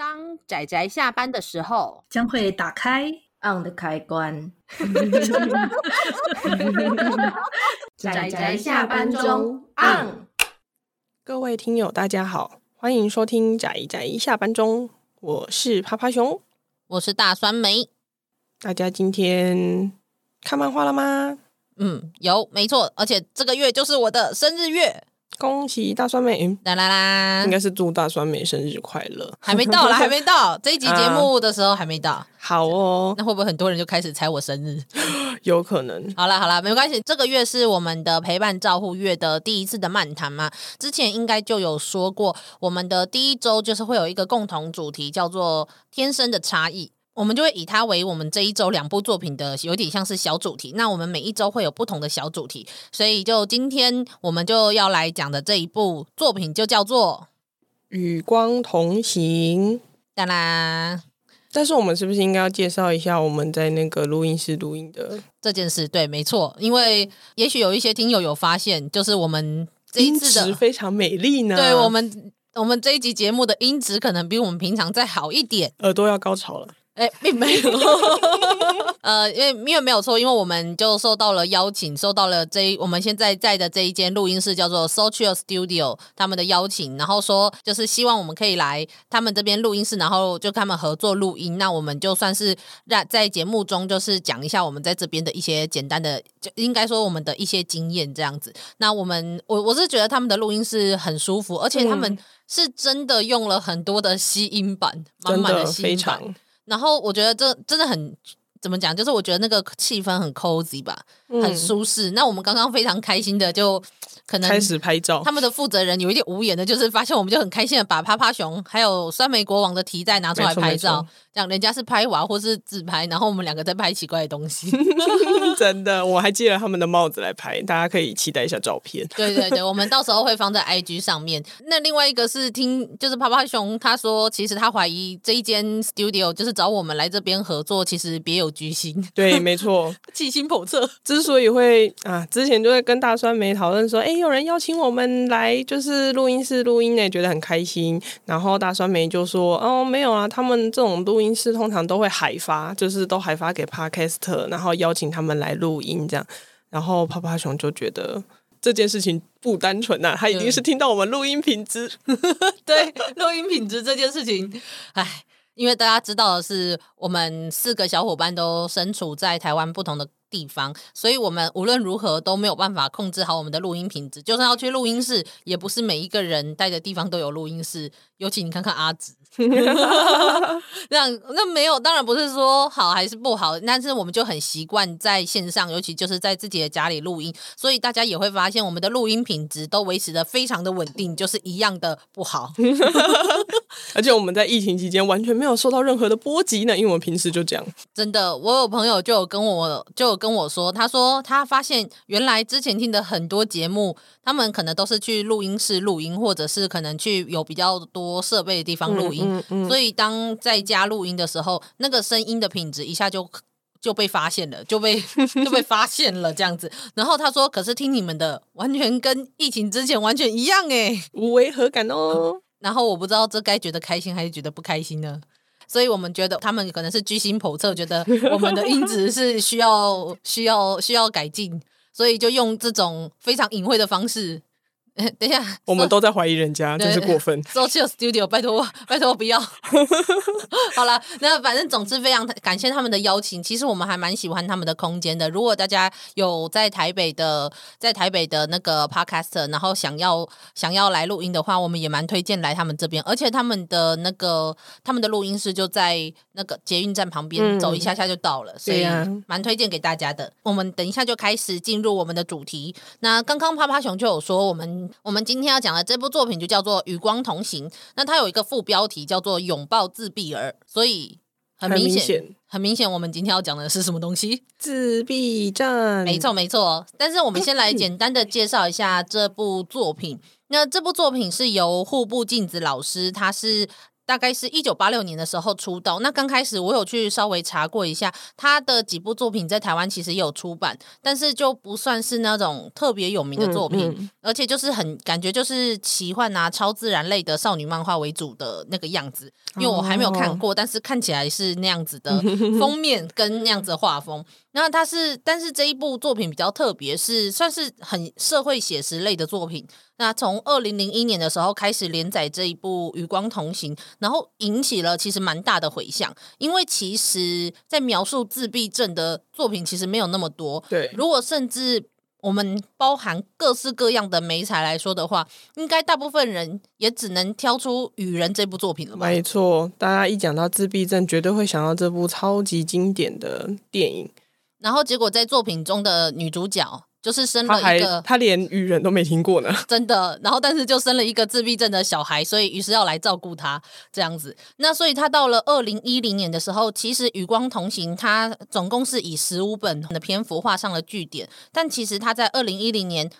当仔仔下班的时候，将会打开 on 的开关。仔仔下班中 on。各位听友，大家好，欢迎收听仔仔下班中，我是趴趴熊，我是大酸梅。大家今天看漫画了吗？嗯，有，没错，而且这个月就是我的生日月。恭喜大酸梅！啦啦啦，应该是祝大酸梅生日快乐。还没到啦，还没到这一集节目的时候还没到。啊、好哦，那会不会很多人就开始猜我生日？有可能。好啦好啦，没关系。这个月是我们的陪伴照护月的第一次的漫谈嘛，之前应该就有说过，我们的第一周就是会有一个共同主题，叫做天生的差异。我们就会以它为我们这一周两部作品的有点像是小主题。那我们每一周会有不同的小主题，所以就今天我们就要来讲的这一部作品就叫做《与光同行》。当然，但是我们是不是应该要介绍一下我们在那个录音室录音的这件事？对，没错，因为也许有一些听友有发现，就是我们这一次的非常美丽呢。对，我们，我们这一集节目的音质可能比我们平常再好一点，耳朵要高潮了。哎、欸，并没有，呃，因为因为没有错，因为我们就受到了邀请，受到了这一我们现在在的这一间录音室叫做 Social Studio 他们的邀请，然后说就是希望我们可以来他们这边录音室，然后就跟他们合作录音。那我们就算是在在节目中就是讲一下我们在这边的一些简单的，就应该说我们的一些经验这样子。那我们我我是觉得他们的录音室很舒服，而且他们是真的用了很多的吸音板，满满的吸音板。然后我觉得这真的很怎么讲，就是我觉得那个气氛很 cozy 吧，很舒适。那我们刚刚非常开心的就 可能开始拍照，他们的负责人有一点无言的，就是发现我们就很开心的把趴趴熊还有酸梅国王的提袋拿出来拍照。讲人家是拍娃或是自拍，然后我们两个在拍奇怪的东西。真的，我还借了他们的帽子来拍，大家可以期待一下照片。对对对，我们到时候会放在 IG 上面。那另外一个是听，就是趴趴熊他说，其实他怀疑这一间 studio 就是找我们来这边合作，其实别有居心。对，没错，居心叵测。之所以会啊，之前就会跟大酸梅讨论说，哎，有人邀请我们来就是录音室录音呢，觉得很开心。然后大酸梅就说，哦，没有啊，他们这种录。音室通常都会海发，就是都海发给 Podcast，然后邀请他们来录音这样。然后趴趴熊就觉得这件事情不单纯呐、啊，他一定是听到我们录音品质。对，录音品质这件事情，哎，因为大家知道的是，我们四个小伙伴都身处在台湾不同的地方，所以我们无论如何都没有办法控制好我们的录音品质。就算要去录音室，也不是每一个人待的地方都有录音室。尤其你看看阿紫。那那没有，当然不是说好还是不好，但是我们就很习惯在线上，尤其就是在自己的家里录音，所以大家也会发现我们的录音品质都维持的非常的稳定，就是一样的不好。而且我们在疫情期间完全没有受到任何的波及呢，因为我们平时就这样。真的，我有朋友就有跟我就有跟我说，他说他发现原来之前听的很多节目，他们可能都是去录音室录音，或者是可能去有比较多设备的地方录音。嗯嗯嗯、所以当在家录音的时候，那个声音的品质一下就就被发现了，就被 就被发现了这样子。然后他说：“可是听你们的，完全跟疫情之前完全一样诶，无违和感哦。嗯 ”然后我不知道这该觉得开心还是觉得不开心呢？所以我们觉得他们可能是居心叵测，觉得我们的音质是需要需要需要改进，所以就用这种非常隐晦的方式。等一下，我们都在怀疑人家，真是过分。Social Studio，拜托，拜托不要。好了，那反正总之非常感谢他们的邀请。其实我们还蛮喜欢他们的空间的。如果大家有在台北的，在台北的那个 Podcaster，然后想要想要来录音的话，我们也蛮推荐来他们这边。而且他们的那个他们的录音室就在那个捷运站旁边，嗯、走一下下就到了，所以蛮推荐给大家的。我们等一下就开始进入我们的主题。那刚刚趴趴熊就有说我们。我们今天要讲的这部作品就叫做《与光同行》，那它有一个副标题叫做“拥抱自闭儿”，所以很明显，很明显，我们今天要讲的是什么东西？自闭症。没错，没错。但是我们先来 简单的介绍一下这部作品。那这部作品是由户部镜子老师，他是。大概是一九八六年的时候出道。那刚开始我有去稍微查过一下，他的几部作品在台湾其实也有出版，但是就不算是那种特别有名的作品，嗯嗯、而且就是很感觉就是奇幻啊、超自然类的少女漫画为主的那个样子。因为我还没有看过，哦、但是看起来是那样子的 封面跟那样子的画风。那它是，但是这一部作品比较特别，是算是很社会写实类的作品。那从二零零一年的时候开始连载这一部《与光同行》，然后引起了其实蛮大的回响。因为其实，在描述自闭症的作品其实没有那么多。对，如果甚至我们包含各式各样的媒材来说的话，应该大部分人也只能挑出《雨人》这部作品了吧？没错，大家一讲到自闭症，绝对会想到这部超级经典的电影。然后结果在作品中的女主角就是生了一个，她连愚人都没听过呢，真的。然后但是就生了一个自闭症的小孩，所以于是要来照顾她这样子。那所以她到了二零一零年的时候，其实《与光同行》她总共是以十五本的篇幅画上了句点，但其实她在二零一零年。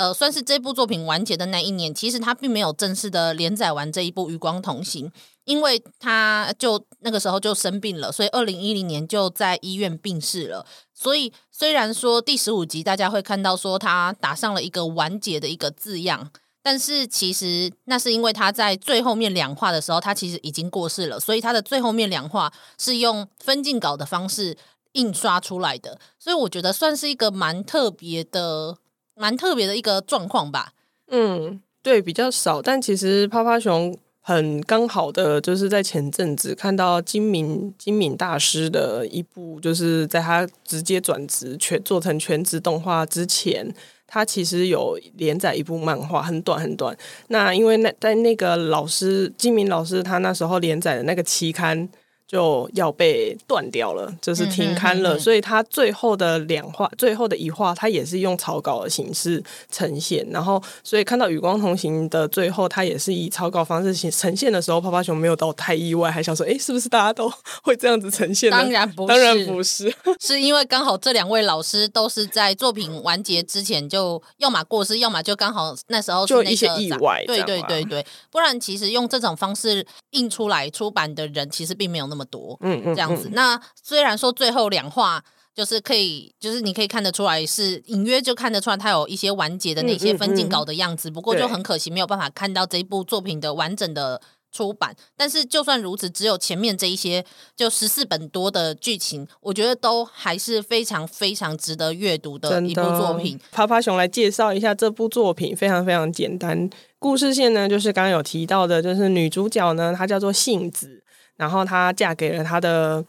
呃，算是这部作品完结的那一年，其实他并没有正式的连载完这一部《与光同行》，因为他就那个时候就生病了，所以二零一零年就在医院病逝了。所以虽然说第十五集大家会看到说他打上了一个完结的一个字样，但是其实那是因为他在最后面两话的时候，他其实已经过世了，所以他的最后面两话是用分镜稿的方式印刷出来的。所以我觉得算是一个蛮特别的。蛮特别的一个状况吧，嗯，对，比较少，但其实趴趴熊很刚好的就是在前阵子看到金敏金敏大师的一部，就是在他直接转职全做成全职动画之前，他其实有连载一部漫画，很短很短。那因为那在那个老师金敏老师他那时候连载的那个期刊。就要被断掉了，就是停刊了，所以他最后的两话，最后的一话，他也是用草稿的形式呈现。然后，所以看到《与光同行》的最后，他也是以草稿方式呈现的时候，泡泡熊没有到太意外，还想说，哎，是不是大家都会这样子呈现？当然不是，当然不是，是因为刚好这两位老师都是在作品完结之前就要么过世，要么就刚好那时候就一些意外，对对对对，不然其实用这种方式印出来出版的人，其实并没有那么。那么多，嗯嗯，这样子。那虽然说最后两话就是可以，就是你可以看得出来是隐约就看得出来，它有一些完结的那些分镜稿的样子。嗯嗯嗯、不过就很可惜，没有办法看到这一部作品的完整的出版。但是就算如此，只有前面这一些就十四本多的剧情，我觉得都还是非常非常值得阅读的一部作品。趴趴熊来介绍一下这部作品，非常非常简单。故事线呢，就是刚刚有提到的，就是女主角呢，她叫做杏子。然后她嫁给了她的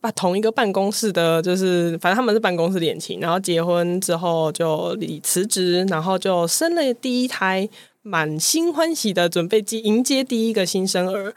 办同一个办公室的，就是反正他们是办公室恋情。然后结婚之后就离辞职，然后就生了第一胎，满心欢喜的准备接迎接第一个新生儿。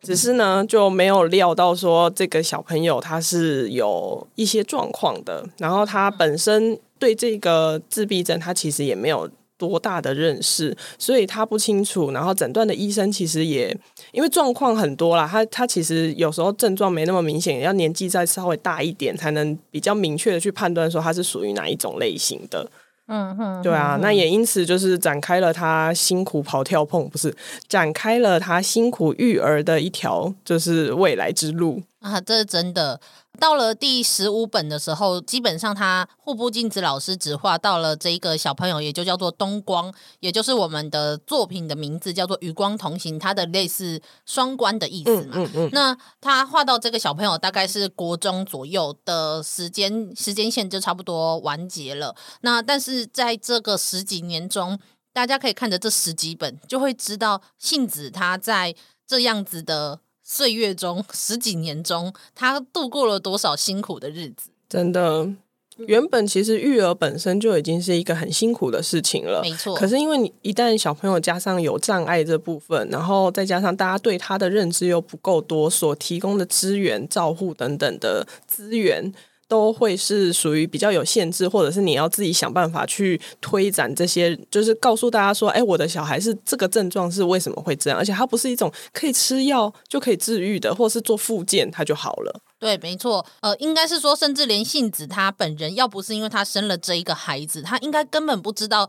只是呢，就没有料到说这个小朋友他是有一些状况的。然后他本身对这个自闭症，他其实也没有。多大的认识，所以他不清楚。然后诊断的医生其实也因为状况很多啦，他他其实有时候症状没那么明显，要年纪再稍微大一点，才能比较明确的去判断说他是属于哪一种类型的。嗯哼，对啊，那也因此就是展开了他辛苦跑跳碰，不是展开了他辛苦育儿的一条就是未来之路啊，这是真的。到了第十五本的时候，基本上他户部静子老师只画到了这一个小朋友，也就叫做东光，也就是我们的作品的名字叫做《与光同行》，它的类似双关的意思嘛。嗯嗯嗯、那他画到这个小朋友大概是国中左右的时间时间线就差不多完结了。那但是在这个十几年中，大家可以看着这十几本，就会知道杏子他在这样子的。岁月中十几年中，他度过了多少辛苦的日子？真的，原本其实育儿本身就已经是一个很辛苦的事情了，没错。可是因为你一旦小朋友加上有障碍这部分，然后再加上大家对他的认知又不够多，所提供的资源、照护等等的资源。都会是属于比较有限制，或者是你要自己想办法去推展这些，就是告诉大家说，哎，我的小孩是这个症状是为什么会这样，而且它不是一种可以吃药就可以治愈的，或是做复健它就好了。对，没错，呃，应该是说，甚至连杏子她本人，要不是因为她生了这一个孩子，她应该根本不知道。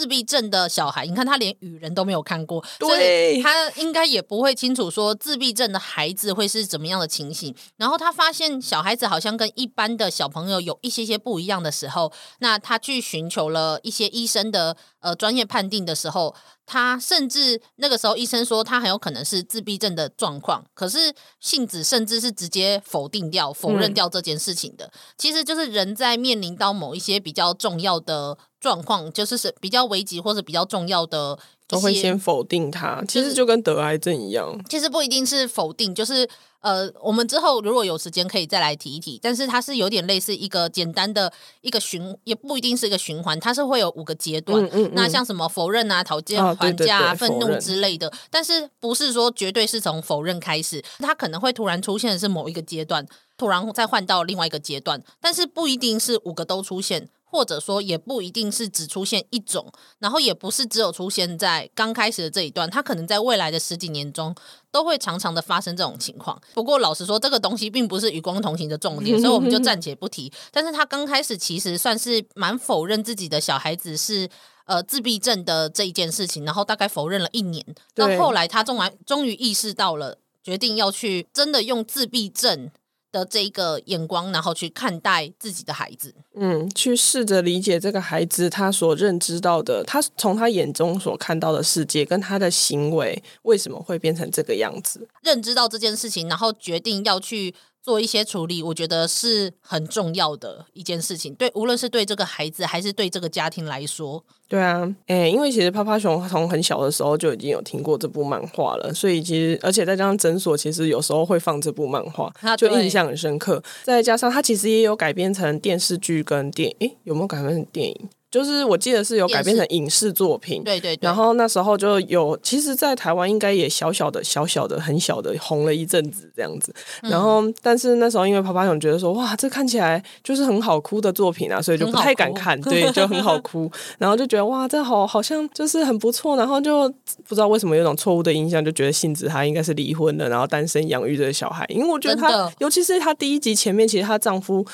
自闭症的小孩，你看他连雨人都没有看过，对所以他应该也不会清楚说自闭症的孩子会是怎么样的情形。然后他发现小孩子好像跟一般的小朋友有一些些不一样的时候，那他去寻求了一些医生的呃专业判定的时候，他甚至那个时候医生说他很有可能是自闭症的状况，可是杏子甚至是直接否定掉、否认掉这件事情的。嗯、其实就是人在面临到某一些比较重要的。状况就是是比较危急或者比较重要的，都会先否定它。其实就跟得癌症一样，其实不一定是否定，就是呃，我们之后如果有时间可以再来提一提。但是它是有点类似一个简单的一个循，也不一定是一个循环，它是会有五个阶段。嗯嗯嗯，那像什么否认啊、讨价还价啊、愤怒之类的，但是不是说绝对是从否认开始，它可能会突然出现的是某一个阶段，突然再换到另外一个阶段，但是不一定是五个都出现。或者说也不一定是只出现一种，然后也不是只有出现在刚开始的这一段，它可能在未来的十几年中都会常常的发生这种情况。不过老实说，这个东西并不是与光同行的重点，所以我们就暂且不提。但是他刚开始其实算是蛮否认自己的小孩子是呃自闭症的这一件事情，然后大概否认了一年，那后来他终于终于意识到了，决定要去真的用自闭症。的这一个眼光，然后去看待自己的孩子，嗯，去试着理解这个孩子他所认知到的，他从他眼中所看到的世界，跟他的行为为什么会变成这个样子，认知到这件事情，然后决定要去。做一些处理，我觉得是很重要的一件事情。对，无论是对这个孩子，还是对这个家庭来说，对啊，哎、欸，因为其实趴趴熊从很小的时候就已经有听过这部漫画了，所以其实而且再加上诊所，其实有时候会放这部漫画，就印象很深刻。再加上它其实也有改编成电视剧跟电影，哎、欸，有没有改编成电影？就是我记得是有改编成影视作品，对对对。然后那时候就有，其实，在台湾应该也小小的、小小的、很小的红了一阵子这样子。然后，嗯、但是那时候因为啪啪熊觉得说，哇，这看起来就是很好哭的作品啊，所以就不太敢看，对，就很好哭。然后就觉得哇，这好好像就是很不错。然后就不知道为什么有种错误的印象，就觉得杏子她应该是离婚了，然后单身养育这个小孩。因为我觉得她，尤其是她第一集前面，其实她丈夫。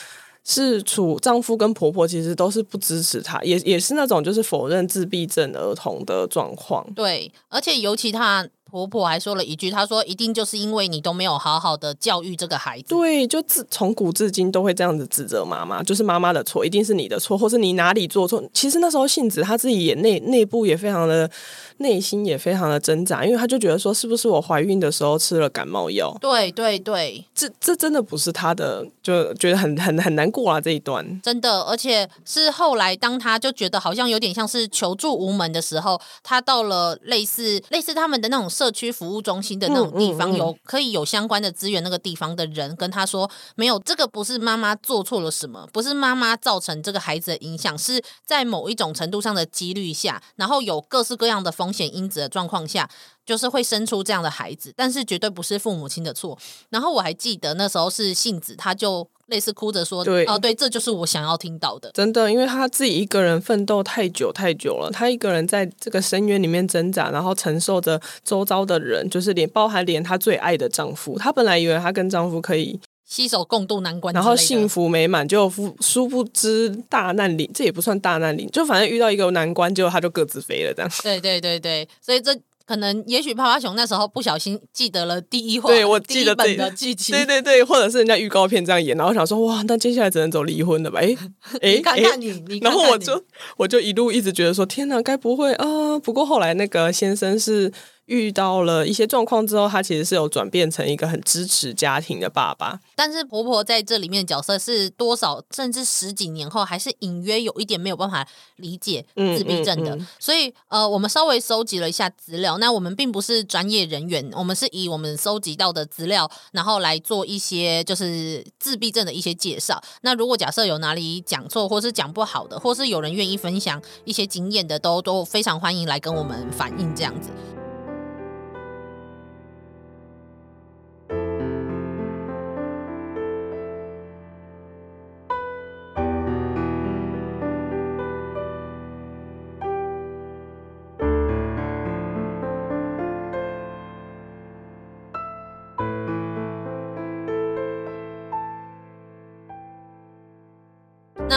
是处丈夫跟婆婆其实都是不支持她，也也是那种就是否认自闭症儿童的状况。对，而且尤其她。婆婆还说了一句：“她说一定就是因为你都没有好好的教育这个孩子。”对，就自从古至今都会这样子指责妈妈，就是妈妈的错，一定是你的错，或是你哪里做错。其实那时候杏子她自己也内内部也非常的内心也非常的挣扎，因为她就觉得说，是不是我怀孕的时候吃了感冒药？对对对，这这真的不是她的，就觉得很很很难过啊这一段。真的，而且是后来当她就觉得好像有点像是求助无门的时候，她到了类似类似他们的那种。社区服务中心的那种地方，有可以有相关的资源，那个地方的人跟他说，没有，这个不是妈妈做错了什么，不是妈妈造成这个孩子的影响，是在某一种程度上的几率下，然后有各式各样的风险因子的状况下。就是会生出这样的孩子，但是绝对不是父母亲的错。然后我还记得那时候是杏子，他就类似哭着说：“对，哦，对，这就是我想要听到的。”真的，因为他自己一个人奋斗太久太久了，他一个人在这个深渊里面挣扎，然后承受着周遭的人，就是连包含连她最爱的丈夫，她本来以为她跟丈夫可以携手共度难关，然后幸福美满，就殊不知大难临，这也不算大难临，就反正遇到一个难关，结果他就各自飞了，这样。对对对对，所以这。可能也许趴趴熊那时候不小心记得了第一话，对我记得第一本的剧情，对对对，或者是人家预告片这样演，然后想说哇，那接下来只能走离婚了吧？哎哎，看看你，你看看你，然后我就我就一路一直觉得说，天哪，该不会啊？不过后来那个先生是。遇到了一些状况之后，他其实是有转变成一个很支持家庭的爸爸。但是婆婆在这里面的角色是多少，甚至十几年后还是隐约有一点没有办法理解自闭症的。嗯嗯嗯、所以呃，我们稍微收集了一下资料。那我们并不是专业人员，我们是以我们收集到的资料，然后来做一些就是自闭症的一些介绍。那如果假设有哪里讲错，或是讲不好的，或是有人愿意分享一些经验的，都都非常欢迎来跟我们反映这样子。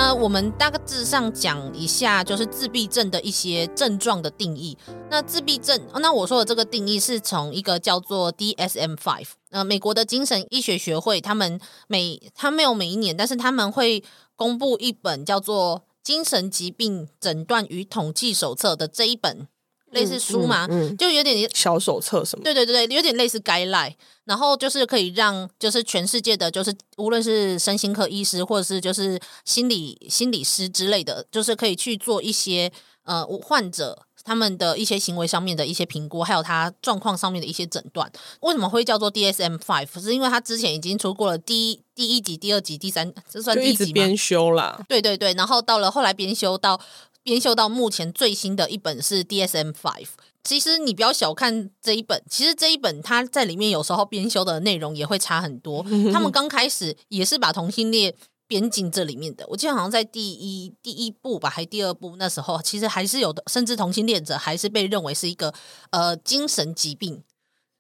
那我们大致上讲一下，就是自闭症的一些症状的定义。那自闭症，那我说的这个定义是从一个叫做 DSM five，呃，美国的精神医学学会，他们每他没有每一年，但是他们会公布一本叫做《精神疾病诊断与统计手册》的这一本。类似书嘛，嗯嗯嗯、就有点小手册什么？对对对，有点类似 guideline，然后就是可以让就是全世界的，就是无论是身心科医师或者是就是心理心理师之类的，就是可以去做一些呃患者他们的一些行为上面的一些评估，还有他状况上面的一些诊断。为什么会叫做 DSM Five？是因为他之前已经出过了第一第一集、第二集、第三，这算第一集吗？编修啦。对对对，然后到了后来编修到。编修到目前最新的一本是 DSM Five。其实你不要小看这一本，其实这一本它在里面有时候编修的内容也会差很多。他们刚开始也是把同性恋编进这里面的。我记得好像在第一第一部吧，还第二部那时候，其实还是有的，甚至同性恋者还是被认为是一个呃精神疾病。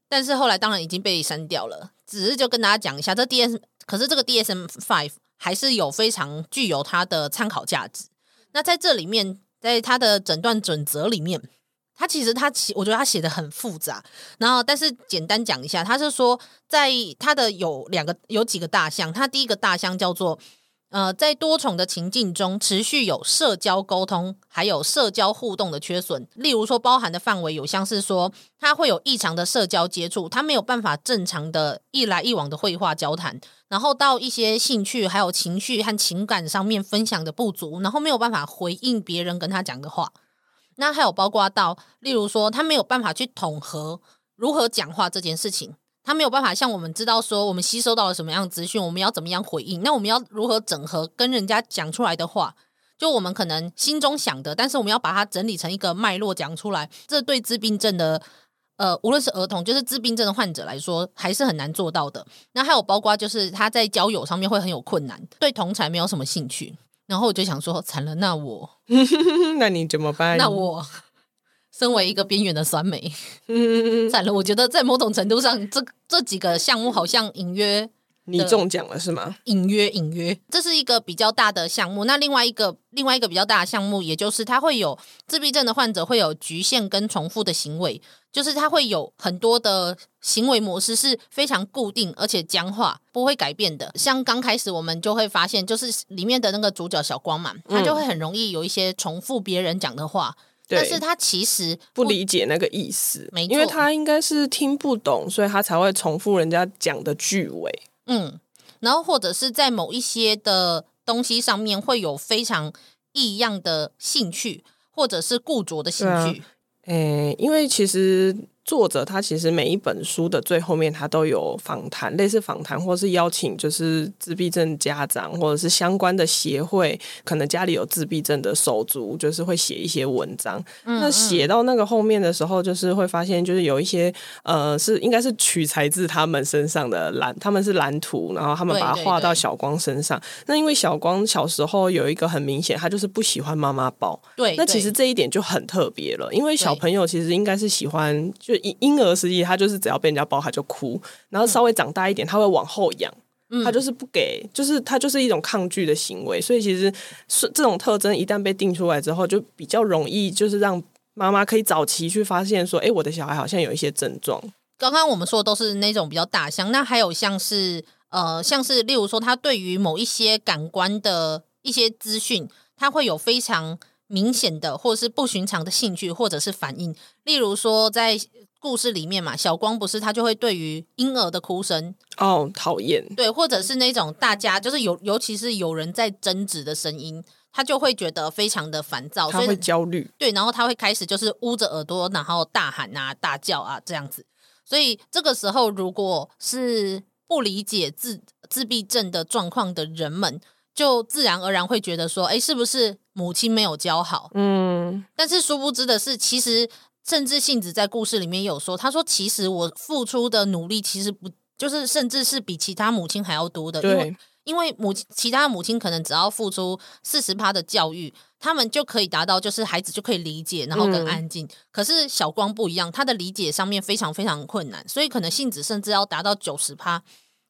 但是后来当然已经被删掉了。只是就跟大家讲一下，这 DSM 可是这个 DSM Five 还是有非常具有它的参考价值。那在这里面，在他的诊断准则里面，他其实他写，我觉得他写的很复杂。然后，但是简单讲一下，他是说，在他的有两个有几个大项，他第一个大项叫做。呃，在多重的情境中，持续有社交沟通，还有社交互动的缺损。例如说，包含的范围有像是说，他会有异常的社交接触，他没有办法正常的一来一往的会话交谈，然后到一些兴趣还有情绪和情感上面分享的不足，然后没有办法回应别人跟他讲的话。那还有包括到，例如说，他没有办法去统合如何讲话这件事情。他没有办法像我们知道说，我们吸收到了什么样的资讯，我们要怎么样回应？那我们要如何整合跟人家讲出来的话？就我们可能心中想的，但是我们要把它整理成一个脉络讲出来。这对自闭症的呃，无论是儿童，就是自闭症的患者来说，还是很难做到的。那还有包括就是他在交友上面会很有困难，对同才没有什么兴趣。然后我就想说，惨了，那我 那你怎么办？那我。身为一个边缘的酸梅，嗯，惨了。我觉得在某种程度上，这这几个项目好像隐约你中奖了是吗？隐约隐约，这是一个比较大的项目。那另外一个另外一个比较大的项目，也就是它会有自闭症的患者会有局限跟重复的行为，就是他会有很多的行为模式是非常固定而且僵化，不会改变的。像刚开始我们就会发现，就是里面的那个主角小光嘛，他就会很容易有一些重复别人讲的话。但是他其实不，不理解那个意思，没错，因为他应该是听不懂，所以他才会重复人家讲的句尾。嗯，然后或者是在某一些的东西上面会有非常异样的兴趣，或者是固着的兴趣。诶，因为其实。作者他其实每一本书的最后面，他都有访谈，类似访谈，或是邀请就是自闭症家长，或者是相关的协会，可能家里有自闭症的手足，就是会写一些文章。嗯嗯，那写到那个后面的时候，就是会发现，就是有一些呃，是应该是取材自他们身上的蓝，他们是蓝图，然后他们把它画到小光身上。对对对。那因为小光小时候有一个很明显，他就是不喜欢妈妈抱。对，对，那其实这一点就很特别了，因为小朋友其实应该是喜欢就。婴婴儿时期，他就是只要被人家抱，他就哭。然后稍微长大一点，他会往后仰，嗯、他就是不给，就是他就是一种抗拒的行为。所以其实是这种特征一旦被定出来之后，就比较容易，就是让妈妈可以早期去发现说，哎，我的小孩好像有一些症状。刚刚我们说的都是那种比较大项，那还有像是呃，像是例如说，他对于某一些感官的一些资讯，他会有非常。明显的或是不寻常的兴趣或者是反应，例如说在故事里面嘛，小光不是他就会对于婴儿的哭声哦讨厌，对，或者是那种大家就是有尤其是有人在争执的声音，他就会觉得非常的烦躁，他会焦虑，对，然后他会开始就是捂着耳朵，然后大喊啊大叫啊这样子，所以这个时候如果是不理解自自闭症的状况的人们。就自然而然会觉得说，哎，是不是母亲没有教好？嗯，但是殊不知的是，其实甚至杏子在故事里面有说，他说，其实我付出的努力其实不，就是甚至是比其他母亲还要多的。因为因为母亲其他母亲可能只要付出四十趴的教育，他们就可以达到，就是孩子就可以理解，然后更安静。嗯，可是小光不一样，他的理解上面非常非常困难，所以可能杏子甚至要达到九十趴，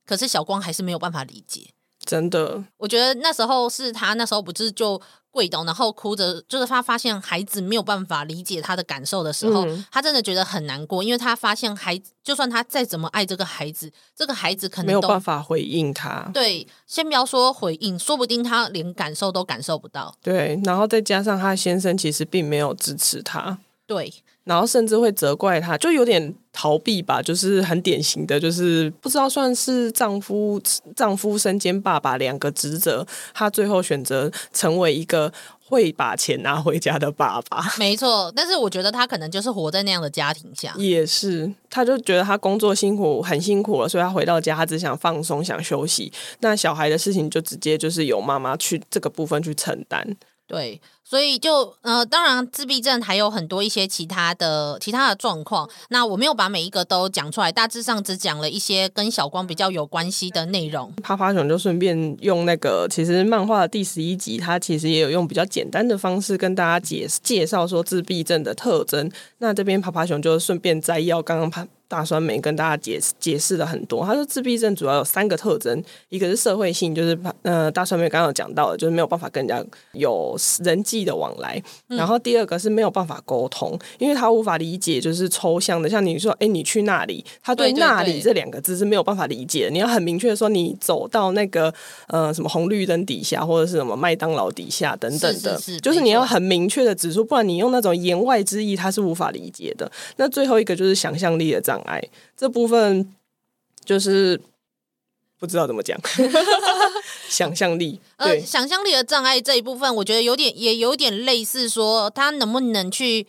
可是小光还是没有办法理解。真的，我觉得那时候是他那时候不是就跪倒，然后哭着，就是他发现孩子没有办法理解他的感受的时候，嗯、他真的觉得很难过，因为他发现孩子，就算他再怎么爱这个孩子，这个孩子可能没有办法回应他。对，先不要说回应，说不定他连感受都感受不到。对，然后再加上他先生其实并没有支持他。对。然后甚至会责怪他，就有点逃避吧，就是很典型的，就是不知道算是丈夫丈夫身兼爸爸两个职责，他最后选择成为一个会把钱拿回家的爸爸。没错，但是我觉得他可能就是活在那样的家庭下，也是，他就觉得他工作辛苦很辛苦了，所以他回到家，他只想放松，想休息。那小孩的事情就直接就是由妈妈去这个部分去承担。对。所以就呃，当然自闭症还有很多一些其他的其他的状况。那我没有把每一个都讲出来，大致上只讲了一些跟小光比较有关系的内容。趴趴熊就顺便用那个，其实漫画的第十一集，它其实也有用比较简单的方式跟大家解介绍说自闭症的特征。那这边趴趴熊就顺便摘要刚刚趴。大酸梅跟大家解释解释了很多，他说自闭症主要有三个特征，一个是社会性，就是呃大酸梅刚刚有讲到的，就是没有办法跟人家有人际的往来，嗯、然后第二个是没有办法沟通，因为他无法理解就是抽象的，像你说哎你去那里，他对那里这两个字是没有办法理解的，你要很明确的说你走到那个呃什么红绿灯底下或者是什么麦当劳底下等等的，是是是就是你要很明确的指出，不然你用那种言外之意他是无法理解的。那最后一个就是想象力的障碍。这部分就是不知道怎么讲，想象力。呃，想象力的障碍这一部分，我觉得有点也有点类似，说他能不能去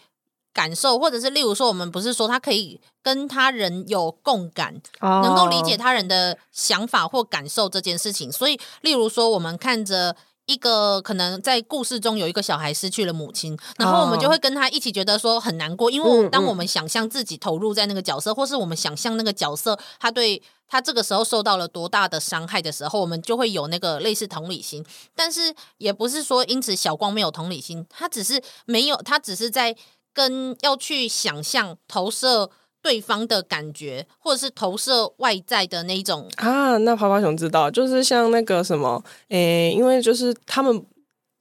感受，或者是例如说，我们不是说他可以跟他人有共感，哦、能够理解他人的想法或感受这件事情。所以，例如说，我们看着。一个可能在故事中有一个小孩失去了母亲，然后我们就会跟他一起觉得说很难过，因为当我们想象自己投入在那个角色，或是我们想象那个角色他对他这个时候受到了多大的伤害的时候，我们就会有那个类似同理心。但是也不是说因此小光没有同理心，他只是没有，他只是在跟要去想象投射。对方的感觉，或者是投射外在的那一种啊，那趴趴熊知道，就是像那个什么，诶，因为就是他们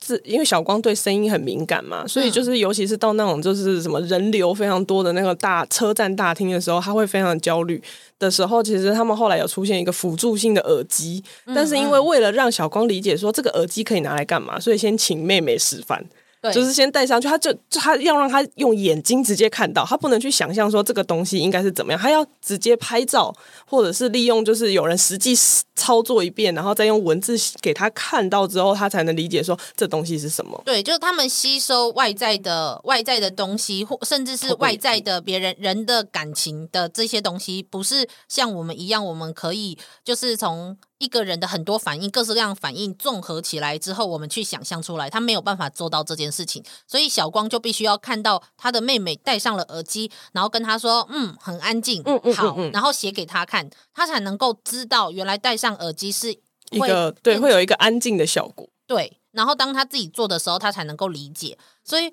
是因为小光对声音很敏感嘛，所以就是尤其是到那种就是什么人流非常多的那个大车站大厅的时候，他会非常焦虑的时候，其实他们后来有出现一个辅助性的耳机，但是因为为了让小光理解说这个耳机可以拿来干嘛，所以先请妹妹示范。对就是先戴上去，他就他要让他用眼睛直接看到，他不能去想象说这个东西应该是怎么样，他要直接拍照，或者是利用就是有人实际操作一遍，然后再用文字给他看到之后，他才能理解说这东西是什么。对，就是他们吸收外在的外在的东西，或甚至是外在的别人人的感情的这些东西，不是像我们一样，我们可以就是从。一个人的很多反应，各式各样反应综合起来之后，我们去想象出来，他没有办法做到这件事情，所以小光就必须要看到他的妹妹戴上了耳机，然后跟他说：“嗯，很安静，嗯嗯，好。”然后写给他看，他才能够知道原来戴上耳机是一个对，会有一个安静的效果。对，然后当他自己做的时候，他才能够理解。所以。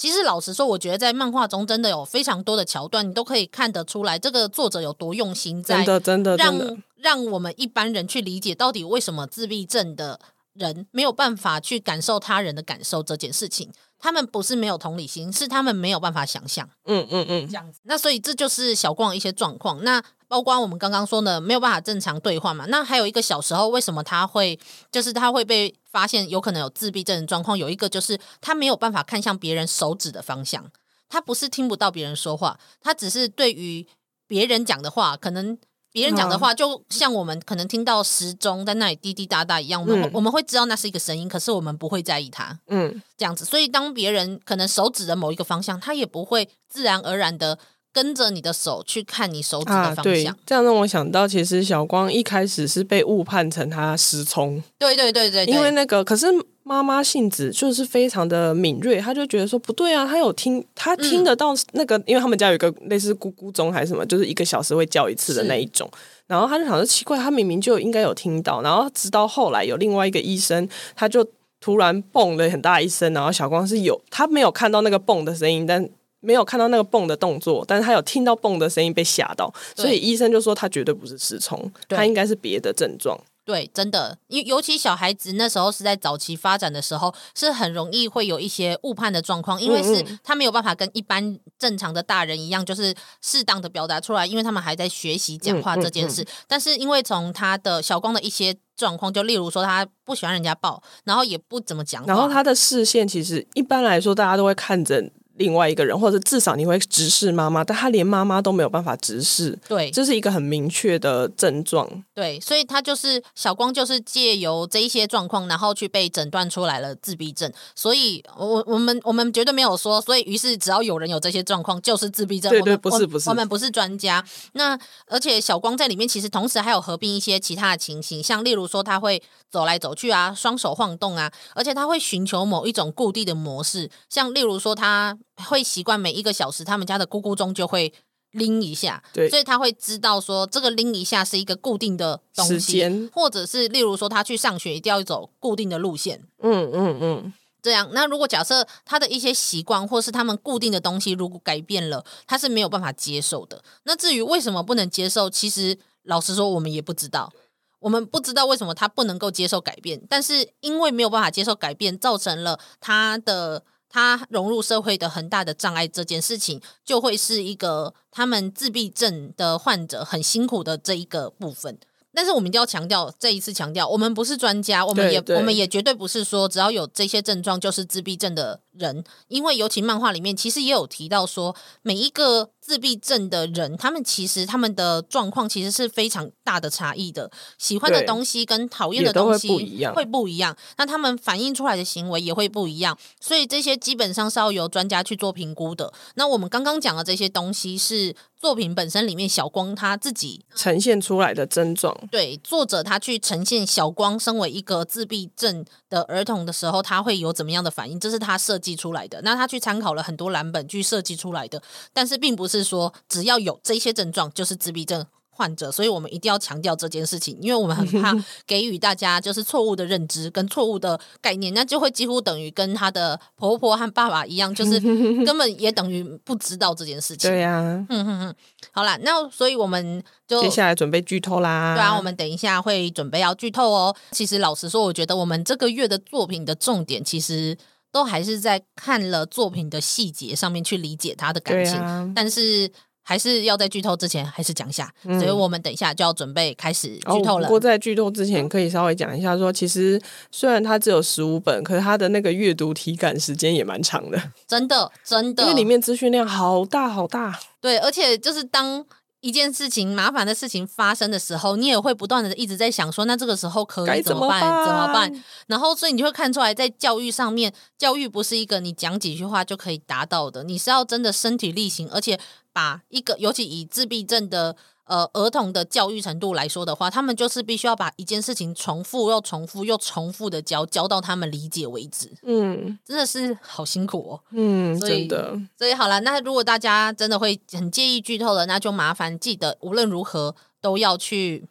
其实老实说，我觉得在漫画中真的有非常多的桥段，你都可以看得出来，这个作者有多用心，在真的真的真的让我们一般人去理解到底为什么自闭症的人没有办法去感受他人的感受这件事情。他们不是没有同理心，是他们没有办法想象。嗯嗯嗯，这样子。那所以这就是小光一些状况。那包括我们刚刚说的没有办法正常对话嘛？那还有一个小时候为什么他会就是他会被发现有可能有自闭症的状况？有一个就是他没有办法看向别人手指的方向。他不是听不到别人说话，他只是对于别人讲的话可能。别人讲的话，就像我们可能听到时钟在那里滴滴答答一样，我们、嗯、我们会知道那是一个声音，可是我们不会在意它。嗯，这样子，所以当别人可能手指的某一个方向，他也不会自然而然的跟着你的手去看你手指的方向。啊、对，这样让我想到，其实小光一开始是被误判成他失聪。对对对对，对，因为那个可是。妈妈性子就是非常的敏锐，她就觉得说不对啊，她有听，她听得到那个，嗯、因为他们家有一个类似咕咕钟还是什么，就是一个小时会叫一次的那一种。然后她就想说奇怪，她明明就应该有听到，然后直到后来有另外一个医生，他就突然蹦了很大一声，然后小光是有他没有看到那个蹦的声音，但没有看到那个蹦的动作，但是他有听到蹦的声音被吓到，所以医生就说他绝对不是失聪，他应该是别的症状。对，真的，尤尤其小孩子那时候是在早期发展的时候，是很容易会有一些误判的状况，因为是他没有办法跟一般正常的大人一样，就是适当的表达出来，因为他们还在学习讲话这件事。嗯嗯嗯、但是因为从他的小光的一些状况，就例如说他不喜欢人家抱，然后也不怎么讲话，然后他的视线其实一般来说大家都会看着。另外一个人，或者至少你会直视妈妈，但他连妈妈都没有办法直视，对，这是一个很明确的症状。对，所以他就是小光，就是借由这一些状况，然后去被诊断出来了自闭症。所以我我们我们绝对没有说，所以于是只要有人有这些状况，就是自闭症。对对，不是不是，我们不是专家。那而且小光在里面其实同时还有合并一些其他的情形，像例如说他会走来走去啊，双手晃动啊，而且他会寻求某一种固定的模式，像例如说他。会习惯每一个小时，他们家的咕咕钟就会拎一下，对，所以他会知道说这个拎一下是一个固定的东西，或者是例如说他去上学一定要走固定的路线，嗯嗯嗯，这样。那如果假设他的一些习惯或是他们固定的东西如果改变了，他是没有办法接受的。那至于为什么不能接受，其实老实说我们也不知道，我们不知道为什么他不能够接受改变，但是因为没有办法接受改变，造成了他的。他融入社会的很大的障碍，这件事情就会是一个他们自闭症的患者很辛苦的这一个部分。但是我们一定要强调，这一次强调，我们不是专家，我们也我们也绝对不是说只要有这些症状就是自闭症的人，因为尤其漫画里面其实也有提到说每一个。自闭症的人，他们其实他们的状况其实是非常大的差异的，喜欢的东西跟讨厌的东西会不一样，会不一样。那他们反映出来的行为也会不一样，所以这些基本上是要由专家去做评估的。那我们刚刚讲的这些东西是作品本身里面小光他自己呈现出来的症状。对，作者他去呈现小光身为一个自闭症的儿童的时候，他会有怎么样的反应？这是他设计出来的。那他去参考了很多蓝本去设计出来的，但是并不是。说，只要有这些症状，就是自闭症患者，所以我们一定要强调这件事情，因为我们很怕给予大家就是错误的认知跟错误的概念，那就会几乎等于跟他的婆婆和爸爸一样，就是 根本也等于不知道这件事情。对呀、啊，嗯哼哼，好啦，那所以我们就接下来准备剧透啦。对啊，我们等一下会准备要剧透哦。其实老实说，我觉得我们这个月的作品的重点，其实。都还是在看了作品的细节上面去理解他的感情，啊、但是还是要在剧透之前还是讲一下，嗯、所以我们等一下就要准备开始剧透了。哦、不过在剧透之前，可以稍微讲一下说，说其实虽然它只有十五本，可是它的那个阅读体感时间也蛮长的，真的真的，因为里面资讯量好大好大。对，而且就是当。一件事情麻烦的事情发生的时候，你也会不断的一直在想说，那这个时候可以怎么办？怎么办？然后，所以你就会看出来，在教育上面，教育不是一个你讲几句话就可以达到的，你是要真的身体力行，而且把一个，尤其以自闭症的。呃，儿童的教育程度来说的话，他们就是必须要把一件事情重复又重复又重复的教，教到他们理解为止。嗯，真的是好辛苦哦。嗯，真的。所以好了，那如果大家真的会很介意剧透的，那就麻烦记得无论如何都要去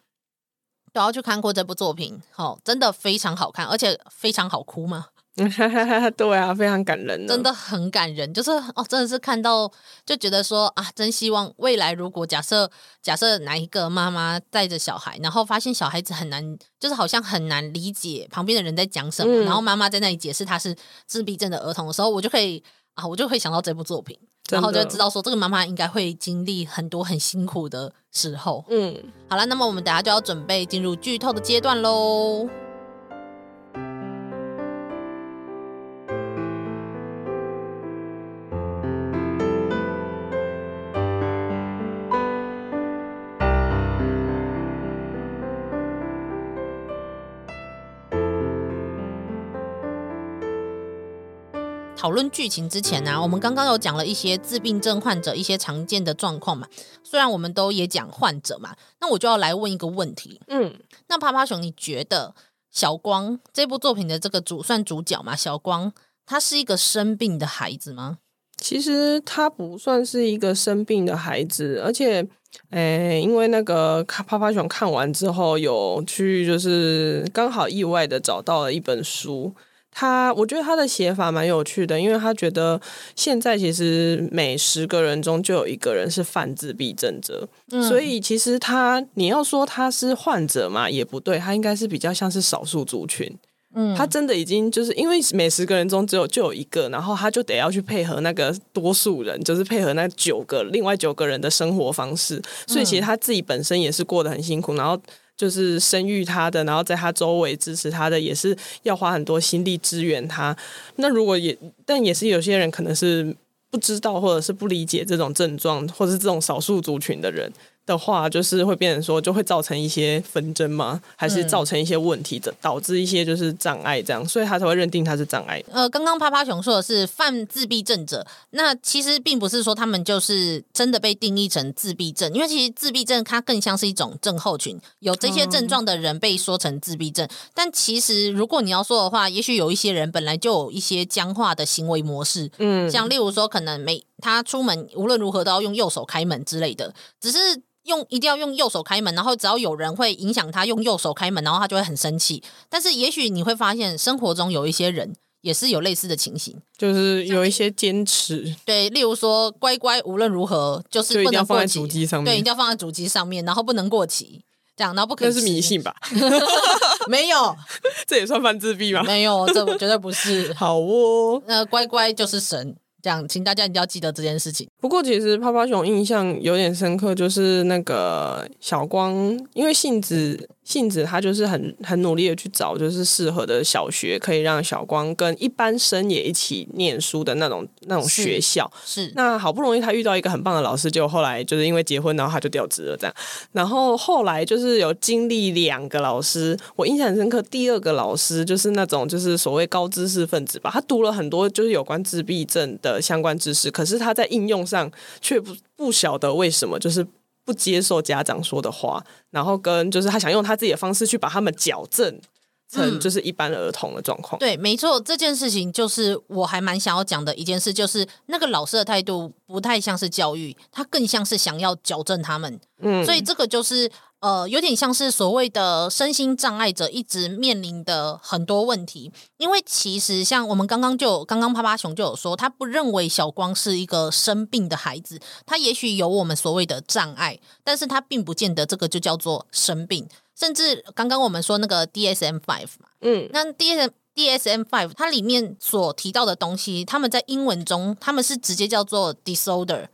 都要去看过这部作品。好、哦，真的非常好看，而且非常好哭嘛。对啊，非常感人，真的很感人。就是哦，真的是看到就觉得说啊，真希望未来如果假设假设哪一个妈妈带着小孩，然后发现小孩子很难，就是好像很难理解旁边的人在讲什么，嗯、然后妈妈在那里解释他是自闭症的儿童的时候，我就可以啊，我就会想到这部作品，然后就知道说这个妈妈应该会经历很多很辛苦的时候。嗯，好了，那么我们等下就要准备进入剧透的阶段喽。讨论剧情之前呢、啊，我们刚刚有讲了一些自闭症患者一些常见的状况嘛。虽然我们都也讲患者嘛，那我就要来问一个问题。嗯，那趴趴熊，你觉得小光这部作品的这个主算主角嘛？小光他是一个生病的孩子吗？其实他不算是一个生病的孩子，而且，诶、欸，因为那个趴趴熊看完之后有去，就是刚好意外的找到了一本书。他我觉得他的写法蛮有趣的，因为他觉得现在其实每十个人中就有一个人是泛自闭症者，嗯、所以其实他你要说他是患者嘛，也不对，他应该是比较像是少数族群。嗯，他真的已经就是因为每十个人中只有就有一个，然后他就得要去配合那个多数人，就是配合那九个另外九个人的生活方式，所以其实他自己本身也是过得很辛苦，然后。就是生育他的，然后在他周围支持他的，也是要花很多心力支援他。那如果也，但也是有些人可能是不知道或者是不理解这种症状，或者是这种少数族群的人。的话，就是会变成说，就会造成一些纷争吗？还是造成一些问题的，导致一些就是障碍这样，所以他才会认定他是障碍。呃，刚刚趴趴熊说的是犯自闭症者，那其实并不是说他们就是真的被定义成自闭症，因为其实自闭症它更像是一种症候群，有这些症状的人被说成自闭症。嗯、但其实如果你要说的话，也许有一些人本来就有一些僵化的行为模式，嗯，像例如说可能每他出门无论如何都要用右手开门之类的，只是。用一定要用右手开门，然后只要有人会影响他用右手开门，然后他就会很生气。但是也许你会发现，生活中有一些人也是有类似的情形，就是有一些坚持。对，例如说乖乖无论如何就是不能放在主机上面，对，一定要放在主机上面，然后不能过期，这样，然后不可以。那是迷信吧？没有，这也算犯自闭吗？没有，这绝对不是。好哦，那乖乖就是神。这样，请大家一定要记得这件事情。不过，其实泡泡熊印象有点深刻，就是那个小光，因为性子。杏子他就是很很努力的去找，就是适合的小学，可以让小光跟一般生也一起念书的那种那种学校。是，是那好不容易他遇到一个很棒的老师，结果后来就是因为结婚，然后他就调职了这样。然后后来就是有经历两个老师，我印象很深刻。第二个老师就是那种就是所谓高知识分子吧，他读了很多就是有关自闭症的相关知识，可是他在应用上却不不晓得为什么就是。不接受家长说的话，然后跟就是他想用他自己的方式去把他们矫正成就是一般儿童的状况。嗯。对，没错，这件事情就是我还蛮想要讲的一件事，就是那个老师的态度不太像是教育，他更像是想要矫正他们。嗯，所以这个就是。呃，有点像是所谓的身心障碍者一直面临的很多问题，因为其实像我们刚刚就有刚刚趴趴熊就有说，他不认为小光是一个生病的孩子，他也许有我们所谓的障碍，但是他并不见得这个就叫做生病。甚至刚刚我们说那个 DSM Five 嘛，嗯，那 DSM DSM Five 它里面所提到的东西，他们在英文中他们是直接叫做 disorder。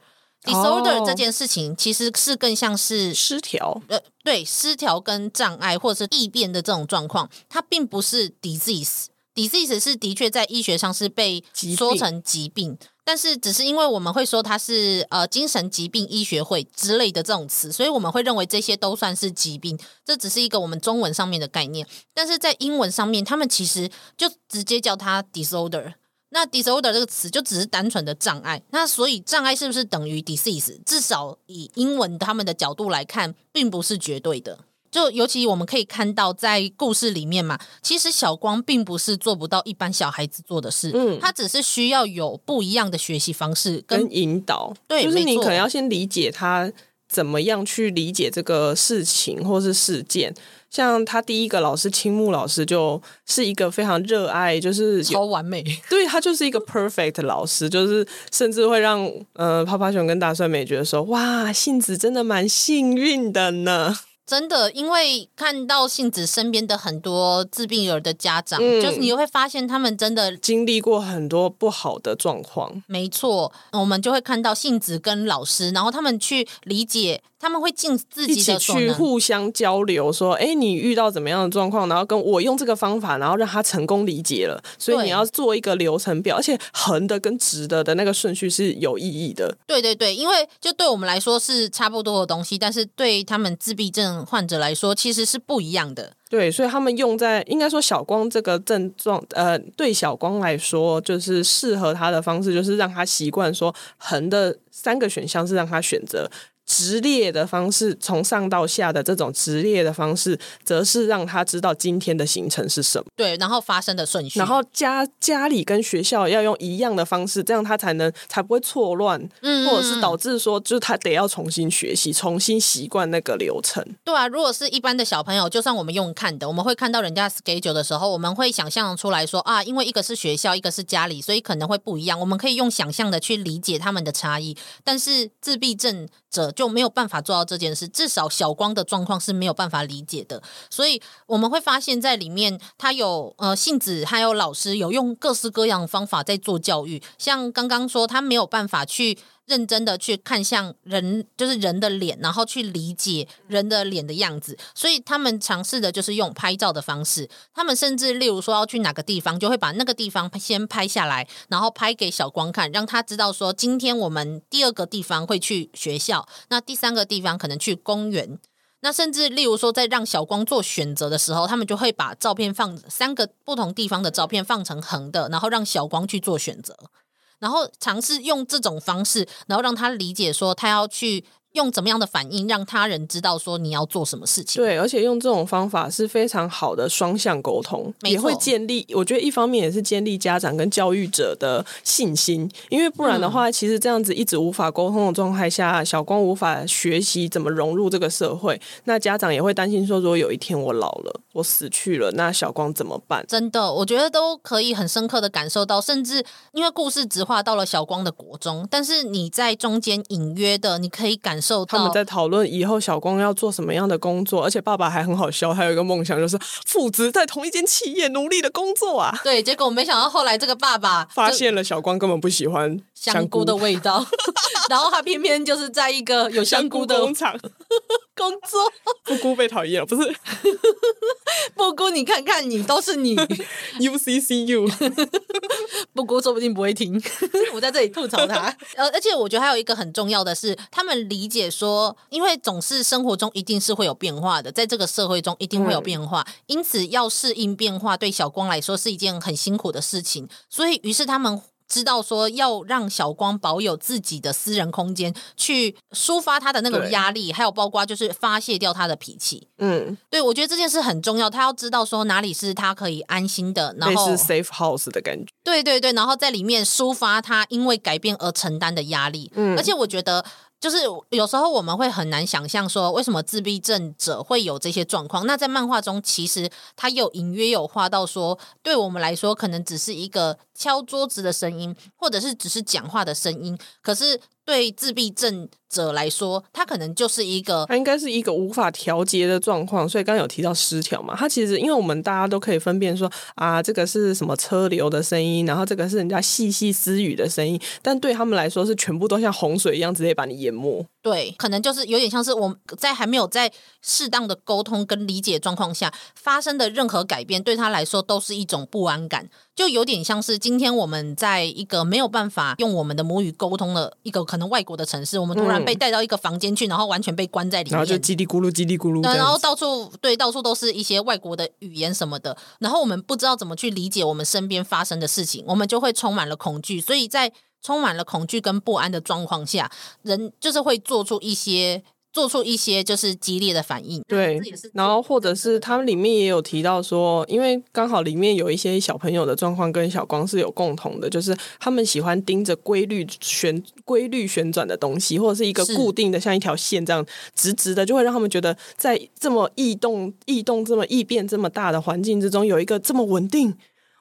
Disorder 这件事情其实是更像是失调，呃，对，失调跟障碍或者是异变的这种状况，它并不是 disease。disease 是的确在医学上是被说成疾病，但是只是因为我们会说它是呃精神疾病医学会之类的这种词，所以我们会认为这些都算是疾病。这只是一个我们中文上面的概念，但是在英文上面，他们其实就直接叫它 disorder。那 disorder 这个词就只是单纯的障碍，那所以障碍是不是等于 disease？至少以英文他们的角度来看，并不是绝对的。就尤其我们可以看到，在故事里面嘛，其实小光并不是做不到一般小孩子做的事，嗯，他只是需要有不一样的学习方式跟，跟引导，对，就是你可能要先理解他怎么样去理解这个事情或是事件。像他第一个老师青木老师就是一个非常热爱，就是超完美，对，他就是一个 perfect 老师，就是甚至会让呃泡泡熊跟大蒜美觉得说，哇，杏子真的蛮幸运的呢。真的，因为看到杏子身边的很多自闭儿的家长，嗯、就是你会发现他们真的经历过很多不好的状况。没错，我们就会看到杏子跟老师，然后他们去理解，他们会尽自己的去互相交流，说：“哎，你遇到怎么样的状况？然后跟我用这个方法，然后让他成功理解了。所以你要做一个流程表，而且横的跟直的的那个顺序是有意义的。对对对，因为就对我们来说是差不多的东西，但是对他们自闭症。患者来说，其实是不一样的。对，所以他们用在应该说小光这个症状，呃，对小光来说，就是适合他的方式，就是让他习惯说横的三个选项是让他选择，直列的方式，从上到下的这种直列的方式，则是让他知道今天的行程是什么。对，然后发生的顺序，然后家家里跟学校要用一样的方式，这样他才能才不会错乱，嗯，或者是导致说，就是他得要重新学习，重新习惯那个流程。对啊，如果是一般的小朋友，就算我们用看的，我们会看到人家 schedule 的时候，我们会想象出来说啊，因为一个是学校，一个是家里，所以可能会不一样。我们可以用想象的去理解他们的差异，但是自闭症者就没有办法做到这件事，至少小光的状况是没有办法理解的。所以我们会发现，在里面他有呃，杏子还有老师有用各式各样的方法在做教育，像刚刚说他没有办法去。认真的去看向人，就是人的脸，然后去理解人的脸的样子。所以他们尝试的就是用拍照的方式。他们甚至例如说要去哪个地方，就会把那个地方先拍下来，然后拍给小光看，让他知道说今天我们第二个地方会去学校，那第三个地方可能去公园。那甚至例如说在让小光做选择的时候，他们就会把照片放三个不同地方的照片放成横的，然后让小光去做选择。然后尝试用这种方式，然后让他理解说他要去。用怎么样的反应让他人知道说你要做什么事情？对，而且用这种方法是非常好的双向沟通，也会建立。我觉得一方面也是建立家长跟教育者的信心，因为不然的话，嗯、其实这样子一直无法沟通的状态下，小光无法学习怎么融入这个社会。那家长也会担心说，如果有一天我老了，我死去了，那小光怎么办？真的，我觉得都可以很深刻的感受到，甚至因为故事直画到了小光的国中，但是你在中间隐约的，你可以感受到。他们在讨论以后小光要做什么样的工作，而且爸爸还很好笑，还有一个梦想就是父子在同一间企业努力的工作啊。对，结果没想到后来这个爸爸 发现了小光根本不喜欢香菇的味道，然后他偏偏就是在一个有香菇的工厂 工作。布姑被讨厌了，不是 布姑，你看看你都是你，U C C U，布姑说不定不会听，我在这里吐槽他。呃，而且我觉得还有一个很重要的是，他们理解说，因为总是生活中一定是会有变化的，在这个社会中一定会有变化，嗯、因此要适应变化，对小光来说是一件很辛苦的事情。所以，于是他们。知道说要让小光保有自己的私人空间，去抒发他的那种压力，还有包括就是发泄掉他的脾气。嗯，对，我觉得这件事很重要。他要知道说哪里是他可以安心的，然后是 safe house 的感觉。对对对，然后在里面抒发他因为改变而承担的压力。嗯，而且我觉得。就是有时候我们会很难想象说，为什么自闭症者会有这些状况。那在漫画中，其实他有隐约有画到说，对我们来说，可能只是一个敲桌子的声音，或者是只是讲话的声音。可是。对自闭症者来说，他可能就是一个，他应该是一个无法调节的状况。所以刚刚有提到失调嘛，他其实因为我们大家都可以分辨说啊，这个是什么车流的声音，然后这个是人家细细私语的声音，但对他们来说是全部都像洪水一样直接把你淹没。对，可能就是有点像是我们在还没有在适当的沟通跟理解状况下发生的任何改变，对他来说都是一种不安感。就有点像是今天我们在一个没有办法用我们的母语沟通的一个可能外国的城市，我们突然被带到一个房间去，然后完全被关在里面，然后就叽里咕噜叽里咕噜，然后到处对，到处都是一些外国的语言什么的，然后我们不知道怎么去理解我们身边发生的事情，我们就会充满了恐惧，所以在充满了恐惧跟不安的状况下，人就是会做出一些。做出一些就是激烈的反应，对，然后或者是他们里面也有提到说，因为刚好里面有一些小朋友的状况跟小光是有共同的，就是他们喜欢盯着规律旋规律旋转的东西，或者是一个固定的像一条线这样直直的，就会让他们觉得在这么异动、异动这么异变这么大的环境之中，有一个这么稳定。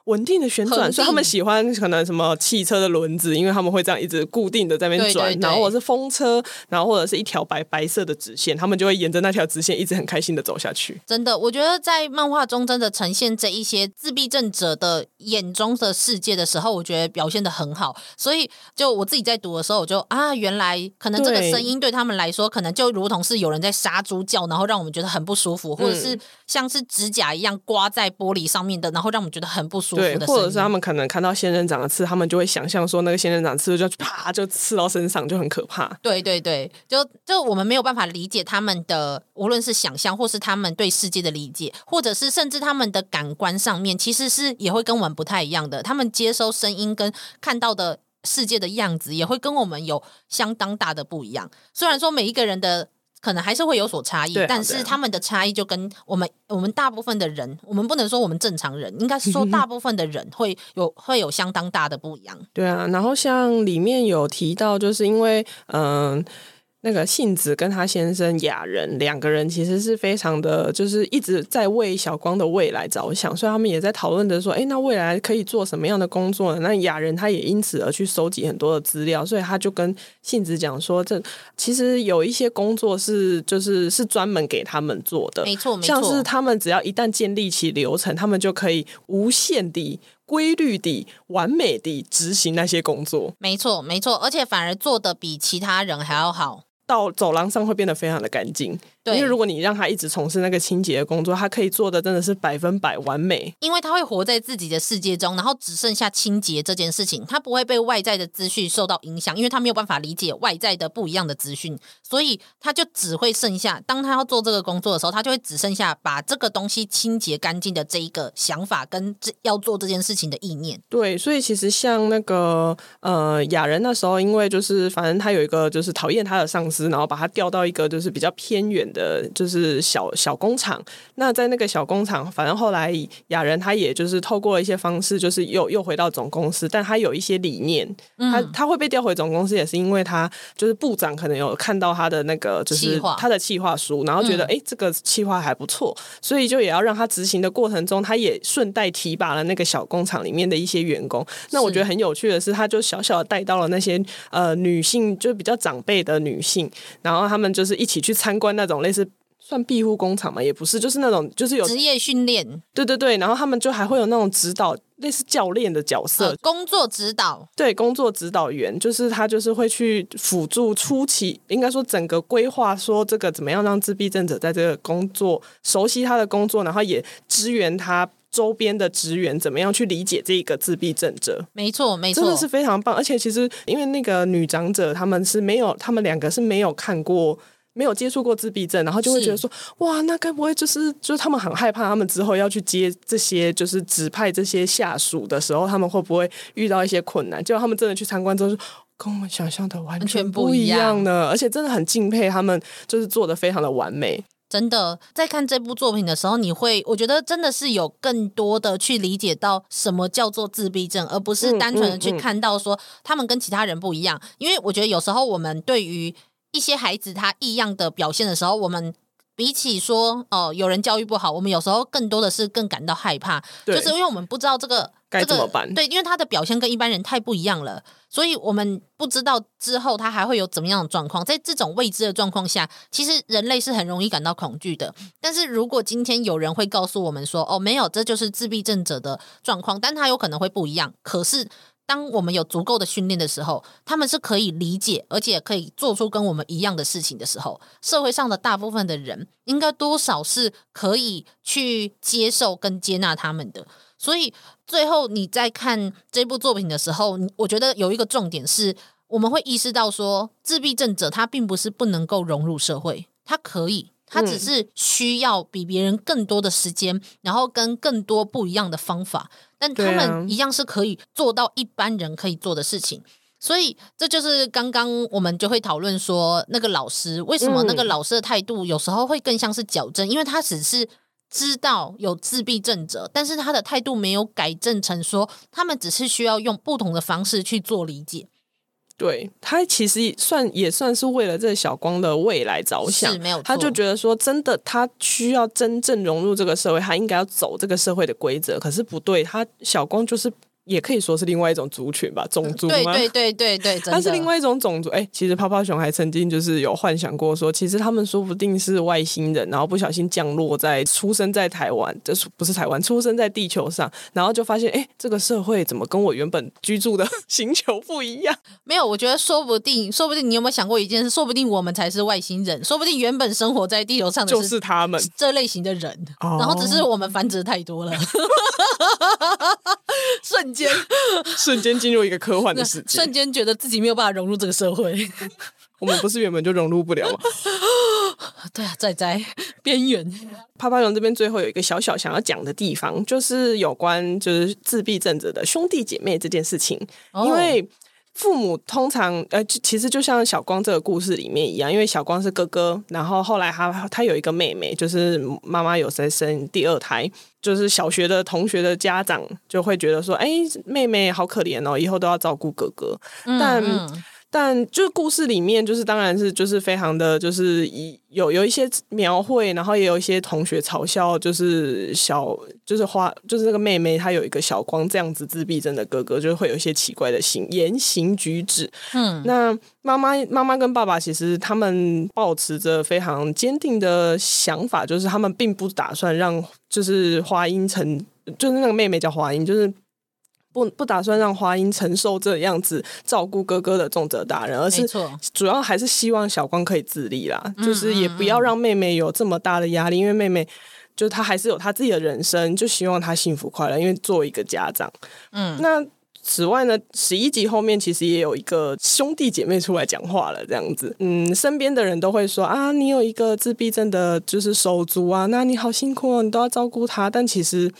稳定的旋转，所以他们喜欢可能什么汽车的轮子，因为他们会这样一直固定的在那边转，然后或者是风车，然后或者是一条白白色的直线，他们就会沿着那条直线一直很开心的走下去。真的，我觉得在漫画中真的呈现这一些自闭症者的眼中的世界的时候，我觉得表现的很好。所以就我自己在读的时候，我就啊，原来可能这个声音对他们来说，可能就如同是有人在杀猪叫，然后让我们觉得很不舒服，或者是像是指甲一样刮在玻璃上面的，然后让我们觉得很不舒服。对，或者是他们可能看到仙人掌的刺，他们就会想象说那个仙人掌刺就啪就刺到身上，就很可怕。对对对，就就我们没有办法理解他们的，无论是想象或是他们对世界的理解，或者是甚至他们的感官上面，其实是也会跟我们不太一样的。他们接收声音跟看到的。世界的样子，也会跟我们有相当大的不一样。虽然说每一个人的。可能还是会有所差异，啊、但是他们的差异就跟我们我们大部分的人，我们不能说我们正常人，应该是说大部分的人会有会有相当大的不一样。对啊，然后像里面有提到，就是因为嗯。呃那个杏子跟他先生雅人两个人其实是非常的，就是一直在为小光的未来着想，所以他们也在讨论着说，哎，那未来可以做什么样的工作呢？那雅人他也因此而去收集很多的资料，所以他就跟杏子讲说，这其实有一些工作是就是是专门给他们做的，没错，没错，像是他们只要一旦建立起流程，他们就可以无限地、规律地、完美地执行那些工作，没错，没错，而且反而做的比其他人还要好。到走廊上会变得非常的干净。对，因为如果你让他一直从事那个清洁的工作，他可以做的真的是百分百完美。因为他会活在自己的世界中，然后只剩下清洁这件事情，他不会被外在的资讯受到影响，因为他没有办法理解外在的不一样的资讯，所以他就只会剩下，当他要做这个工作的时候，他就会只剩下把这个东西清洁干净的这一个想法跟这要做这件事情的意念。对，所以其实像那个呃雅人那时候，因为就是反正他有一个就是讨厌他的上司，然后把他调到一个就是比较偏远的，就是。小小工厂，那在那个小工厂，反正后来雅人他也就是透过一些方式，就是又又回到总公司，但他有一些理念，嗯、他他会被调回总公司，也是因为他就是部长可能有看到他的那个就是他的企划书，然后觉得哎、嗯、这个企划还不错，所以就也要让他执行的过程中，他也顺带提拔了那个小工厂里面的一些员工。那我觉得很有趣的是，他就小小的带到了那些呃女性，就比较长辈的女性，然后他们就是一起去参观那种类似。算庇护工厂嘛，也不是，就是那种就是有职业训练，对对对，然后他们就还会有那种指导，类似教练的角色，呃、工作指导，对，工作指导员，就是他就是会去辅助初期，应该说整个规划，说这个怎么样让自闭症者在这个工作熟悉他的工作，然后也支援他周边的职员怎么样去理解这个自闭症者，没错没错，真的是非常棒，而且其实因为那个女长者他们是没有，他们两个是没有看过。没有接触过自闭症，然后就会觉得说，哇，那该不会就是就是他们很害怕，他们之后要去接这些就是指派这些下属的时候，他们会不会遇到一些困难？结果他们真的去参观之后，说跟我们想象的完全不一样呢，而且真的很敬佩他们，就是做的非常的完美。真的，在看这部作品的时候，你会我觉得真的是有更多的去理解到什么叫做自闭症，而不是单纯的去看到说他们跟其他人不一样。因为我觉得有时候我们对于一些孩子他异样的表现的时候，我们比起说哦，有人教育不好，我们有时候更多的是更感到害怕，就是因为我们不知道这个该怎么办。这个，对，因为他的表现跟一般人太不一样了，所以我们不知道之后他还会有怎么样的状况。在这种未知的状况下，其实人类是很容易感到恐惧的。但是如果今天有人会告诉我们说，哦，没有，这就是自闭症者的状况，但他有可能会不一样，可是。当我们有足够的训练的时候，他们是可以理解，而且可以做出跟我们一样的事情的时候，社会上的大部分的人应该多少是可以去接受跟接纳他们的。所以最后你在看这部作品的时候，我觉得有一个重点是，我们会意识到说，自闭症者他并不是不能够融入社会，他可以。他只是需要比别人更多的时间，然后跟更多不一样的方法，但他们一样是可以做到一般人可以做的事情。所以这就是刚刚我们就会讨论说，那个老师为什么那个老师的态度有时候会更像是矫正，因为他只是知道有自闭症者，但是他的态度没有改正成说，他们只是需要用不同的方式去做理解。对，他其实算也算是为了这小光的未来着想，是没有。他就觉得说，真的，他需要真正融入这个社会，他应该要走这个社会的规则。可是不对，他小光就是。也可以说是另外一种族群吧，种族吗？对对对对对，它是另外一种种族。哎、欸，其实泡泡熊还曾经就是有幻想过说，其实他们说不定是外星人，然后不小心降落在出生在台湾，就是不是台湾，出生在地球上，然后就发现，哎、欸，这个社会怎么跟我原本居住的 星球不一样？没有，我觉得说不定，说不定你有没有想过一件事？说不定我们才是外星人，说不定原本生活在地球上的就是他们这类型的人，哦、然后只是我们繁殖太多了。瞬间，瞬间进入一个科幻的世界，瞬间觉得自己没有办法融入这个社会。我们不是原本就融入不了吗？对啊，在在边缘。泡泡熊这边最后有一个小小想要讲的地方，就是有关就是自闭症者的兄弟姐妹这件事情，哦、因为。父母通常呃，其实就像小光这个故事里面一样，因为小光是哥哥，然后后来他他有一个妹妹，就是妈妈有在生第二胎，就是小学的同学的家长就会觉得说，哎，妹妹好可怜哦，以后都要照顾哥哥，但。但就是故事里面，就是当然是就是非常的就是以有有一些描绘，然后也有一些同学嘲笑，就是小就是花就是那个妹妹，她有一个小光这样子自闭症的哥哥，就会有一些奇怪的行言行举止。嗯，那妈妈妈妈跟爸爸其实他们保持着非常坚定的想法，就是他们并不打算让就是花音成，就是那个妹妹叫花音，就是。不不打算让华英承受这样子照顾哥哥的重责大人，而是主要还是希望小光可以自立啦，嗯、就是也不要让妹妹有这么大的压力，因为妹妹就她还是有她自己的人生，就希望她幸福快乐。因为作为一个家长，嗯，那此外呢，十一集后面其实也有一个兄弟姐妹出来讲话了，这样子，嗯，身边的人都会说啊，你有一个自闭症的，就是手足啊，那你好辛苦哦，你都要照顾他，但其实。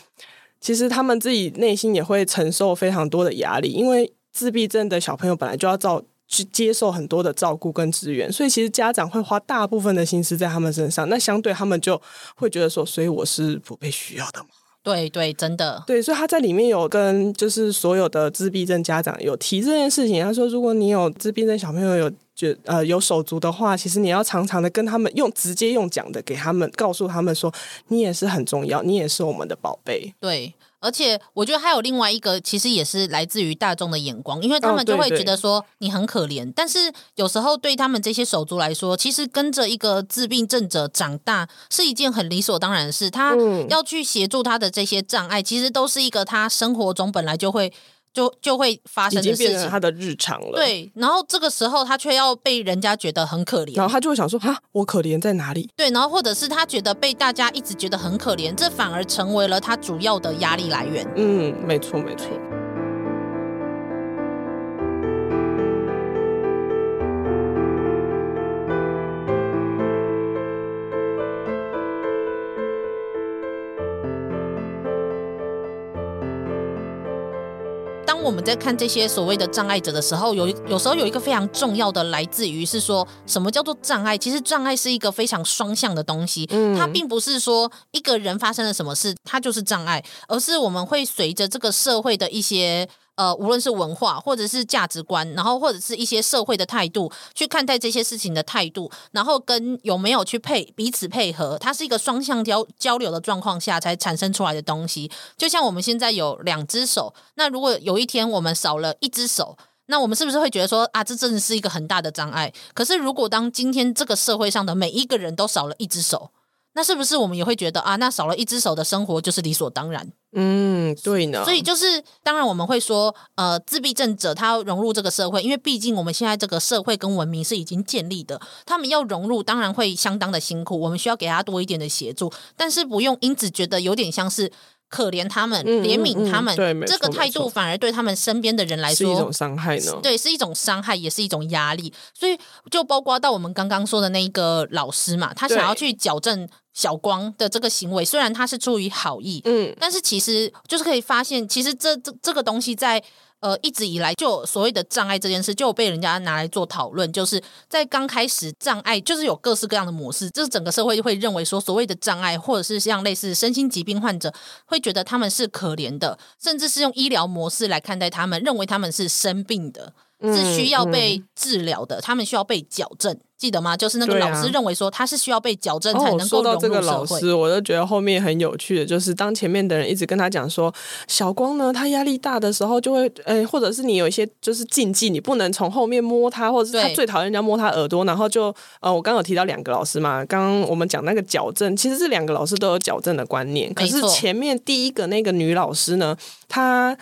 其实他们自己内心也会承受非常多的压力，因为自闭症的小朋友本来就要照去接受很多的照顾跟资源，所以其实家长会花大部分的心思在他们身上。那相对他们就会觉得说，所以我是不被需要的嘛？对对，真的对。所以他在里面有跟就是所有的自闭症家长有提这件事情。他说，如果你有自闭症小朋友有觉呃有手足的话，其实你要常常的跟他们用直接用讲的给他们告诉他们说，你也是很重要，你也是我们的宝贝。对。而且我觉得还有另外一个，其实也是来自于大众的眼光，因为他们就会觉得说你很可怜。但是有时候对他们这些手足来说，其实跟着一个自闭症者长大是一件很理所当然的事。他要去协助他的这些障碍，其实都是一个他生活中本来就会。就就会发生的事情，他的日常了。对，然后这个时候他却要被人家觉得很可怜，然后他就会想说：“哈，我可怜在哪里？”对，然后或者是他觉得被大家一直觉得很可怜，这反而成为了他主要的压力来源。嗯，没错，没错。我们在看这些所谓的障碍者的时候，有有时候有一个非常重要的来自于是说什么叫做障碍？其实障碍是一个非常双向的东西，它并不是说一个人发生了什么事，它就是障碍，而是我们会随着这个社会的一些。呃，无论是文化或者是价值观，然后或者是一些社会的态度，去看待这些事情的态度，然后跟有没有去配彼此配合，它是一个双向交交流的状况下才产生出来的东西。就像我们现在有两只手，那如果有一天我们少了一只手，那我们是不是会觉得说啊，这真的是一个很大的障碍？可是如果当今天这个社会上的每一个人都少了一只手，那是不是我们也会觉得啊，那少了一只手的生活就是理所当然？嗯，对呢。所以就是，当然我们会说，呃，自闭症者他要融入这个社会，因为毕竟我们现在这个社会跟文明是已经建立的，他们要融入，当然会相当的辛苦。我们需要给他多一点的协助，但是不用因此觉得有点像是可怜他们、嗯、怜悯他们。对，这个态度反而对他们身边的人来说是一种伤害呢。对，是一种伤害，也是一种压力。所以就包括到我们刚刚说的那一个老师嘛，他想要去矫正。小光的这个行为，虽然他是出于好意，嗯，但是其实就是可以发现，其实这这这个东西在呃一直以来就所谓的障碍这件事，就被人家拿来做讨论。就是在刚开始，障碍就是有各式各样的模式，就是整个社会会认为说，所谓的障碍或者是像类似身心疾病患者，会觉得他们是可怜的，甚至是用医疗模式来看待他们，认为他们是生病的。是需要被治疗的，他们需要被矫正，记得吗？就是那个老师认为说他是需要被矫正才能够融入社会。哦、说到这个老师，我就觉得后面很有趣的，就是当前面的人一直跟他讲说，小光呢，他压力大的时候就会，呃，或者是你有一些就是禁忌，你不能从后面摸他，或者是他最讨厌人家摸他耳朵，然后就，呃，我刚刚有提到两个老师嘛，刚刚我们讲那个矫正，其实这两个老师都有矫正的观念，可是前面第一个那个女老师呢，她。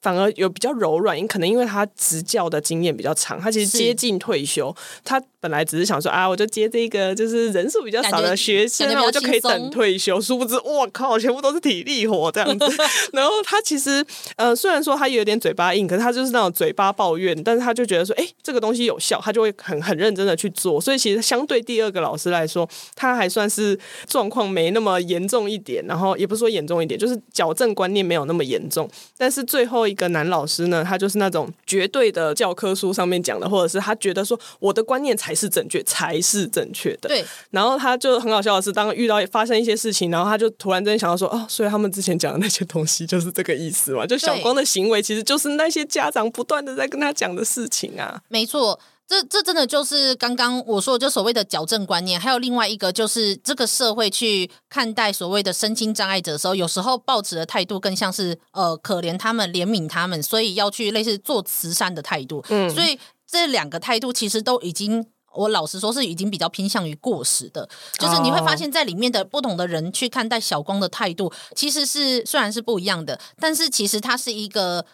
反而有比较柔软，因可能因为他执教的经验比较长，他其实接近退休，他本来只是想说啊，我就接这个就是人数比较少的学生，然后我就可以等退休。殊不知，我靠，全部都是体力活这样子。然后他其实呃，虽然说他有点嘴巴硬，可是他就是那种嘴巴抱怨，但是他就觉得说，哎，这个东西有效，他就会很很认真的去做。所以其实相对第二个老师来说，他还算是状况没那么严重一点，然后也不是说严重一点，就是矫正观念没有那么严重。但是最后一个男老师呢，他就是那种绝对的教科书上面讲的，或者是他觉得说我的观念才是正确，才是正确的。对。然后他就很好笑的是，当遇到发生一些事情，然后他就突然间想到说，哦，所以他们之前讲的那些东西就是这个意思嘛？就小光的行为其实就是那些家长不断的在跟他讲的事情啊。没错。这这真的就是刚刚我说的，就所谓的矫正观念。还有另外一个，就是这个社会去看待所谓的身心障碍者的时候，有时候抱持的态度更像是呃可怜他们、怜悯他们，所以要去类似做慈善的态度。嗯，所以这两个态度其实都已经，我老实说是已经比较偏向于过时的。就是你会发现在里面的不同的人去看待小光的态度，其实是虽然是不一样的，但是其实它是一个。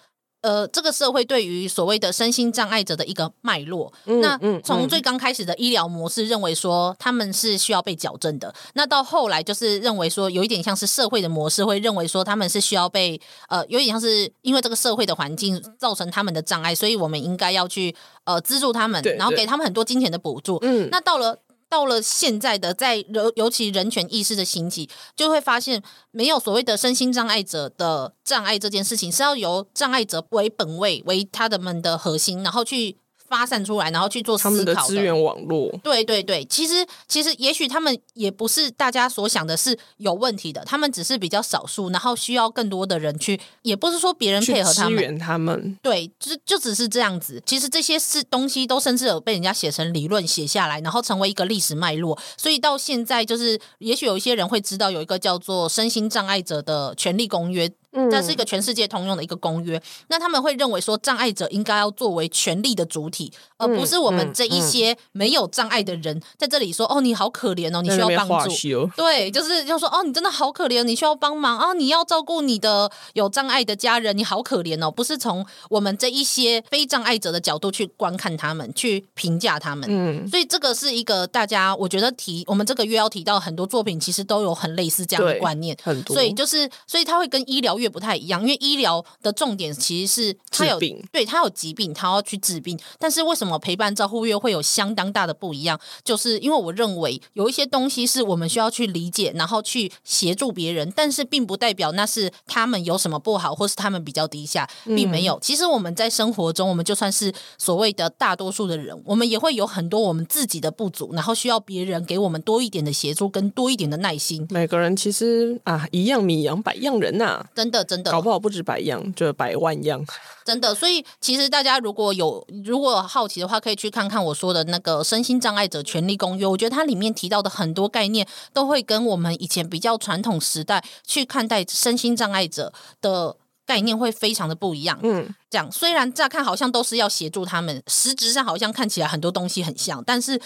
呃，这个社会对于所谓的身心障碍者的一个脉络，嗯、那从最刚开始的医疗模式认为说他们是需要被矫正的，那到后来就是认为说有一点像是社会的模式，会认为说他们是需要被呃，有点像是因为这个社会的环境造成他们的障碍，所以我们应该要去呃资助他们，然后给他们很多金钱的补助。嗯，那到了。到了现在的，在尤尤其人权意识的兴起，就会发现没有所谓的身心障碍者的障碍这件事情，是要由障碍者为本位为他的们的核心，然后去。发散出来，然后去做思考的。他们的资源网络，对对对，其实其实也许他们也不是大家所想的是有问题的，他们只是比较少数，然后需要更多的人去，也不是说别人配合他们，支援他们，对，就就只是这样子。其实这些是东西都甚至有被人家写成理论写下来，然后成为一个历史脉络。所以到现在，就是也许有一些人会知道有一个叫做身心障碍者的权利公约。这是一个全世界通用的一个公约，那他们会认为说，障碍者应该要作为权利的主体，而不是我们这一些没有障碍的人在这里说：“哦，你好可怜哦，你需要帮助。”对，就是要说：“哦，你真的好可怜，你需要帮忙啊，你要照顾你的有障碍的家人，你好可怜哦。”不是从我们这一些非障碍者的角度去观看他们，去评价他们。嗯，所以这个是一个大家我觉得提我们这个月要提到很多作品，其实都有很类似这样的观念，很多。所以就是，所以他会跟医疗。越不太一样，因为医疗的重点其实是他有病，对他有疾病，他要去治病。但是为什么陪伴照护月会有相当大的不一样？就是因为我认为有一些东西是我们需要去理解，然后去协助别人，但是并不代表那是他们有什么不好，或是他们比较低下，并没有。嗯、其实我们在生活中，我们就算是所谓的大多数的人，我们也会有很多我们自己的不足，然后需要别人给我们多一点的协助，跟多一点的耐心。每个人其实啊，一样米养百样人呐、啊。真的，真的，搞不好不止百样，就百万样。真的，所以其实大家如果有如果好奇的话，可以去看看我说的那个《身心障碍者权利公约》。我觉得它里面提到的很多概念，都会跟我们以前比较传统时代去看待身心障碍者的概念会非常的不一样。嗯，这样虽然乍看好像都是要协助他们，实质上好像看起来很多东西很像，但是。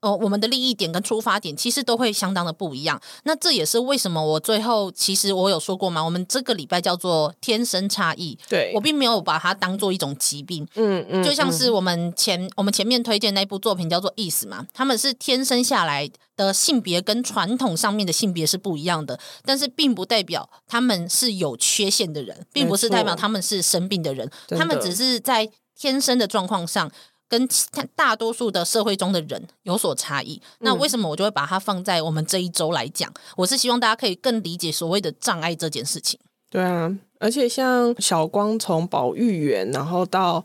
哦，我们的利益点跟出发点其实都会相当的不一样。那这也是为什么我最后其实我有说过嘛，我们这个礼拜叫做天生差异。对，我并没有把它当做一种疾病。嗯嗯，就像是我们前、嗯、我们前面推荐那部作品叫做《意思》嘛，他们是天生下来的性别跟传统上面的性别是不一样的，但是并不代表他们是有缺陷的人，并不是代表他们是生病的人，他们只是在天生的状况上。跟大多数的社会中的人有所差异，那为什么我就会把它放在我们这一周来讲？我是希望大家可以更理解所谓的障碍这件事情。对啊，而且像小光从保育员，然后到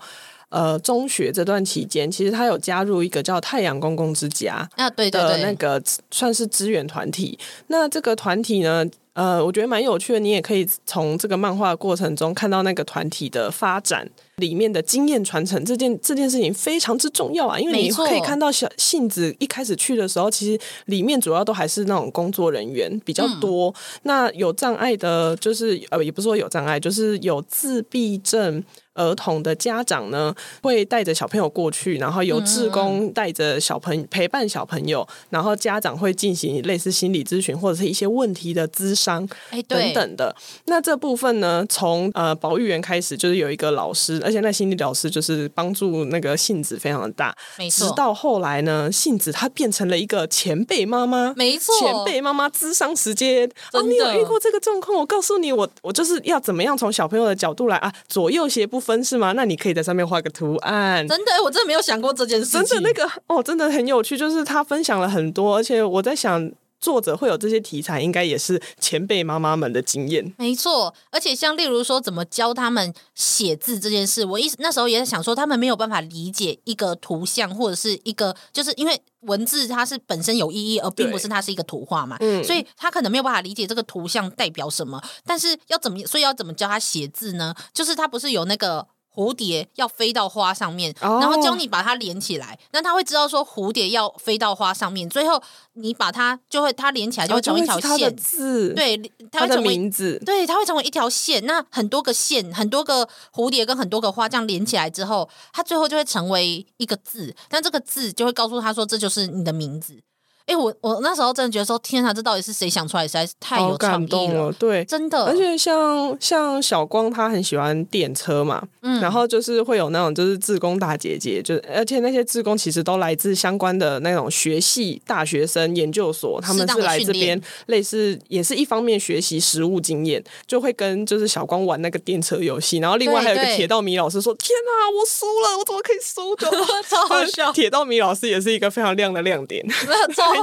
呃中学这段期间，其实他有加入一个叫太阳公公之家啊，对的那个算是支援团体。那这个团体呢，呃，我觉得蛮有趣的，你也可以从这个漫画过程中看到那个团体的发展。里面的经验传承这件这件事情非常之重要啊，因为你可以看到小杏子一开始去的时候，其实里面主要都还是那种工作人员比较多。嗯、那有障碍的，就是呃，也不是说有障碍，就是有自闭症儿童的家长呢，会带着小朋友过去，然后有志工带着小朋友陪伴小朋友，然后家长会进行类似心理咨询或者是一些问题的咨商，哎，等等的。那这部分呢，从呃保育员开始，就是有一个老师，而且那心理老师就是帮助那个杏子非常的大，没错。直到后来呢，杏子她变成了一个前辈妈妈，没错，前辈妈妈咨商时间。哦，你有遇过这个状况？我告诉你，我我就是要怎么样从小朋友的角度来啊，左右斜不分是吗？那你可以在上面画个图案。真的，我真的没有想过这件事情。真的那个哦，真的很有趣，就是他分享了很多，而且我在想。作者会有这些题材，应该也是前辈妈妈们的经验。没错，而且像例如说，怎么教他们写字这件事，我一那时候也在想说，他们没有办法理解一个图像或者是一个，就是因为文字它是本身有意义，而并不是它是一个图画嘛，嗯，所以他可能没有办法理解这个图像代表什么。但是要怎么，所以要怎么教他写字呢？就是他不是有那个。蝴蝶要飞到花上面，然后教你把它连起来，那、oh. 他会知道说蝴蝶要飞到花上面，最后你把它就会它连起来就会成为一条线字，对，它会成为名字，对，它会成为一条线。那很多个线，很多个蝴蝶跟很多个花这样连起来之后，它最后就会成为一个字，但这个字就会告诉他说这就是你的名字。哎、欸，我我那时候真的觉得说，天哪，这到底是谁想出来？实在是太有感动了，对，真的。而且像像小光，他很喜欢电车嘛，嗯，然后就是会有那种就是志工大姐姐，就而且那些志工其实都来自相关的那种学系、大学生、研究所，他们是来这边类似也是一方面学习实务经验，就会跟就是小光玩那个电车游戏，然后另外还有一个铁道迷老师说：“天哪，我输了，我怎么可以输的？” 超好笑。铁道迷老师也是一个非常亮的亮点。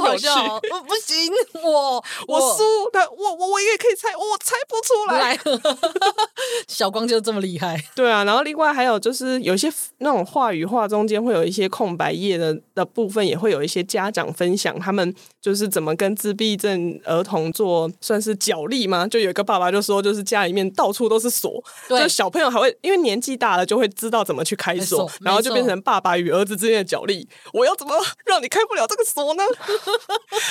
好笑，我不行，我我输，但我我我也可以猜，我猜不出来。小光就这么厉害，对啊。然后另外还有就是有些那种话语话中间会有一些空白页的的部分，也会有一些家长分享他们就是怎么跟自闭症儿童做算是角力吗？就有一个爸爸就说，就是家里面到处都是锁，就小朋友还会因为年纪大了就会知道怎么去开锁，然后就变成爸爸与儿子之间的角力。我要怎么让你开不了这个锁呢？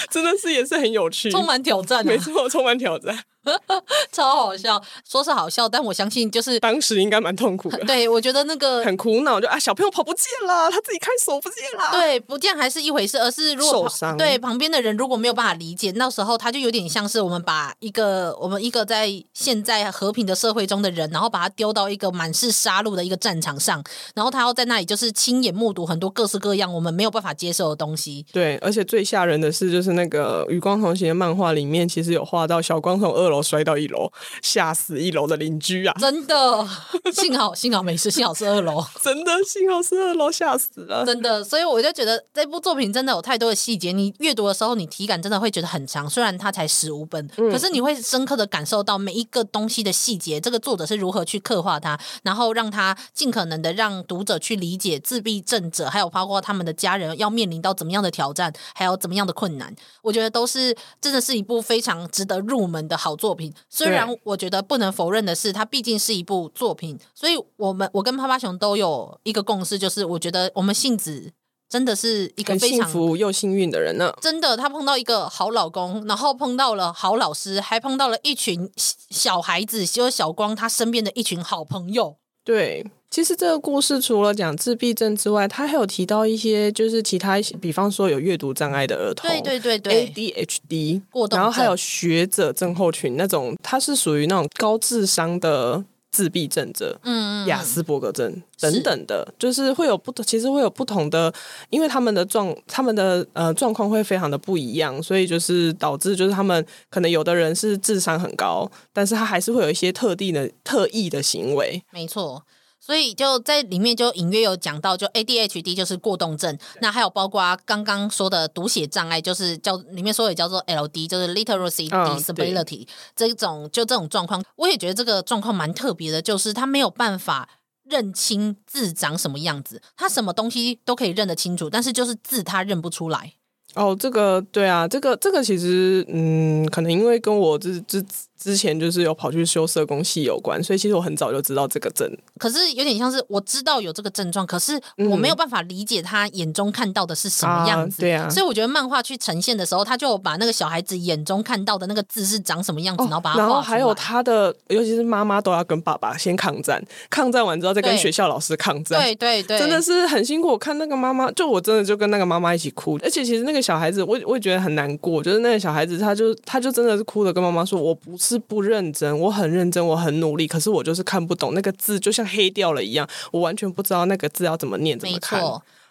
真的是也是很有趣，充满挑战啊，没错，充满挑战。超好笑，说是好笑，但我相信就是当时应该蛮痛苦的。对，我觉得那个 很苦恼，就啊，小朋友跑不见了，他自己开锁不见了。对，不见还是一回事，而是如果受伤，对旁边的人如果没有办法理解，那时候他就有点像是我们把一个我们一个在现在和平的社会中的人，然后把他丢到一个满是杀戮的一个战场上，然后他要在那里就是亲眼目睹很多各式各样我们没有办法接受的东西。对，而且最吓人的是，就是那个与光同行的漫画里面，其实有画到小光从二楼摔到一楼，吓死一楼的邻居啊！真的，幸好 幸好没事，幸好是二楼，真的幸好是二楼，吓死了！真的，所以我就觉得这部作品真的有太多的细节，你阅读的时候，你体感真的会觉得很强。虽然它才十五本，嗯，可是你会深刻的感受到每一个东西的细节，这个作者是如何去刻画它，然后让他尽可能的让读者去理解自闭症者，还有包括他们的家人要面临到怎么样的挑战，还有怎么样的困难。我觉得都是真的是一部非常值得入门的好作品。虽然我觉得不能否认的是，它毕竟是一部作品，所以我们我跟趴趴熊都有一个共识，就是我觉得我们杏子真的是一个非常幸福又幸运的人呢。真的，她碰到一个好老公，然后碰到了好老师，还碰到了一群小孩子，就是小光他身边的一群好朋友。对。其实这个故事除了讲自闭症之外，他还有提到一些就是其他，比方说有阅读障碍的儿童，对对对对，ADHD，过动，然后还有学者症候群那种，他是属于那种高智商的自闭症者，嗯，雅斯伯格症等等的，就是会有不同，其实会有不同的，因为他们的状，他们的呃状况会非常的不一样，所以就是导致就是他们可能有的人是智商很高，但是他还是会有一些特定的特异的行为，没错。所以就在里面就隐约有讲到，就 ADHD 就是过动症，那还有包括刚刚说的读写障碍，就是叫里面说也叫做 LD，就是 Literacy Disability、哦、这一种就这种状况，我也觉得这个状况蛮特别的，就是他没有办法认清字长什么样子，他什么东西都可以认得清楚，但是就是字他认不出来。哦，这个对啊，这个这个其实嗯，可能因为跟我这这。之前就是有跑去修社工系有关，所以其实我很早就知道这个症。可是有点像是我知道有这个症状，可是我没有办法理解他眼中看到的是什么样子。嗯啊对啊，所以我觉得漫画去呈现的时候，他就把那个小孩子眼中看到的那个字是长什么样子，哦、然后把。然后还有他的，尤其是妈妈都要跟爸爸先抗战，抗战完之后再跟学校老师抗战。对对对，对，真的是很辛苦。我看那个妈妈，就我真的就跟那个妈妈一起哭。而且其实那个个小孩子，我我也觉得很难过，就是那个小孩子，他就他就真的是哭的跟妈妈说：“我不是不认真，我很认真，我很努力，可是我就是看不懂那个字，就像黑掉了一样，我完全不知道那个字要怎么念，怎么看。”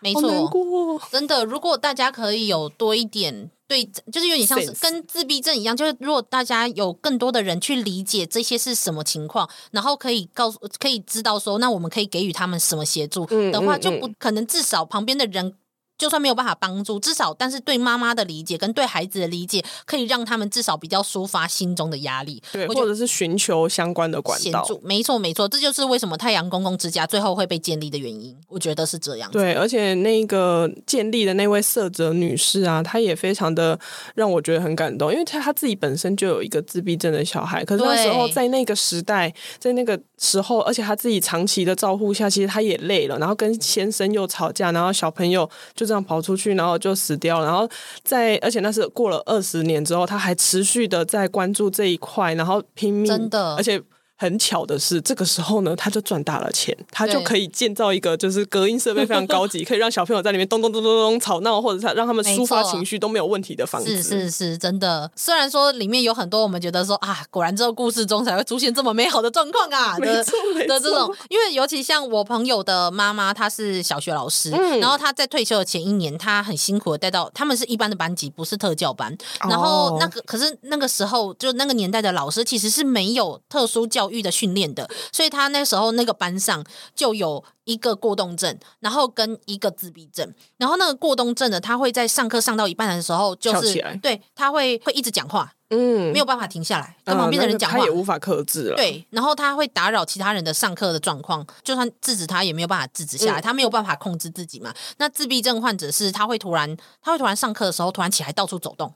没错，没错，真的。如果大家可以有多一点对，就是有点像是跟自闭症一样，就是如果大家有更多的人去理解这些是什么情况，然后可以告诉，可以知道说，那我们可以给予他们什么协助的话，就不可能至少旁边的人。就算没有办法帮助，至少但是对妈妈的理解跟对孩子的理解，可以让他们至少比较抒发心中的压力，对，或者是寻求相关的管道。没错，没错，这就是为什么太阳公公之家最后会被建立的原因。我觉得是这样。对，而且那个建立的那位色泽女士啊，她也非常的让我觉得很感动，因为她她自己本身就有一个自闭症的小孩，可是那时候在那个时代，在那个时候，而且她自己长期的照顾下，其实她也累了，然后跟先生又吵架，然后小朋友就这样跑出去，然后就死掉了。然后在，而且那是过了二十年之后，他还持续的在关注这一块，然后拼命，真的，而且。很巧的是，这个时候呢，他就赚大了钱，他就可以建造一个就是隔音设备非常高级，可以让小朋友在里面咚咚咚咚咚吵闹，或者是让他们抒发情绪都没有问题的房子。是是是，真的。虽然说里面有很多我们觉得说啊，果然这个故事中才会出现这么美好的状况啊 的的这种，因为尤其像我朋友的妈妈，她是小学老师，嗯、然后她在退休的前一年，她很辛苦的带到他们是一般的班级，不是特教班。然后那个、哦、可是那个时候就那个年代的老师其实是没有特殊教育的训练的。所以他那时候那个班上就有一个过动症，然后跟一个自闭症，然后那个过动症的他会在上课上到一半的时候，就是对他会会一直讲话，嗯，没有办法停下来，跟旁边的人讲话，他也无法克制了，对，然后他会打扰其他人的上课的状况，就算制止他也没有办法制止下来，他没有办法控制自己嘛。那自闭症患者是他会突然他会突然上课的时候突然起来到处走动。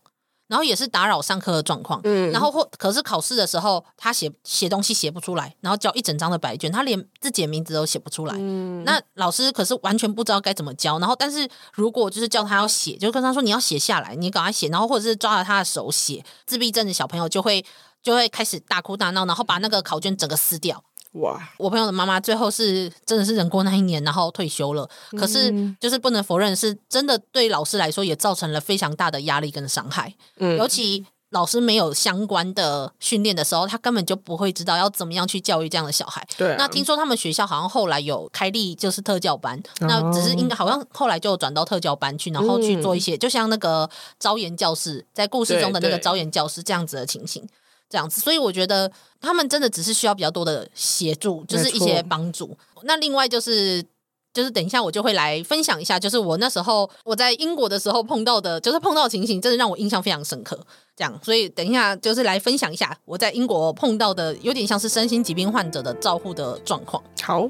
然后也是打扰上课的状况，嗯，然后或可是考试的时候，他写写东西写不出来，然后交一整张的白卷，他连自己的名字都写不出来，嗯，那老师可是完全不知道该怎么教，然后但是如果就是叫他要写，就跟他说你要写下来，你赶快写，然后或者是抓着他的手写，自闭症的小朋友就会就会开始大哭大闹，然后把那个考卷整个撕掉。哇！我朋友的妈妈最后是真的是忍过那一年，然后退休了。可是就是不能否认，是真的对老师来说也造成了非常大的压力跟伤害。嗯，尤其老师没有相关的训练的时候，他根本就不会知道要怎么样去教育这样的小孩。对啊。那听说他们学校好像后来有开立就是特教班，那只是应该好像后来就转到特教班去，然后去做一些，就像那个招研教室，在故事中的那个招研教室这样子的情形。这样子，所以我觉得他们真的只是需要比较多的协助，就是一些帮助。那另外就是，就是等一下我就会来分享一下，就是我那时候我在英国的时候碰到的，就是碰到的情形，真的让我印象非常深刻。这样，所以等一下就是来分享一下我在英国碰到的，有点像是身心疾病患者的照护的状况。好。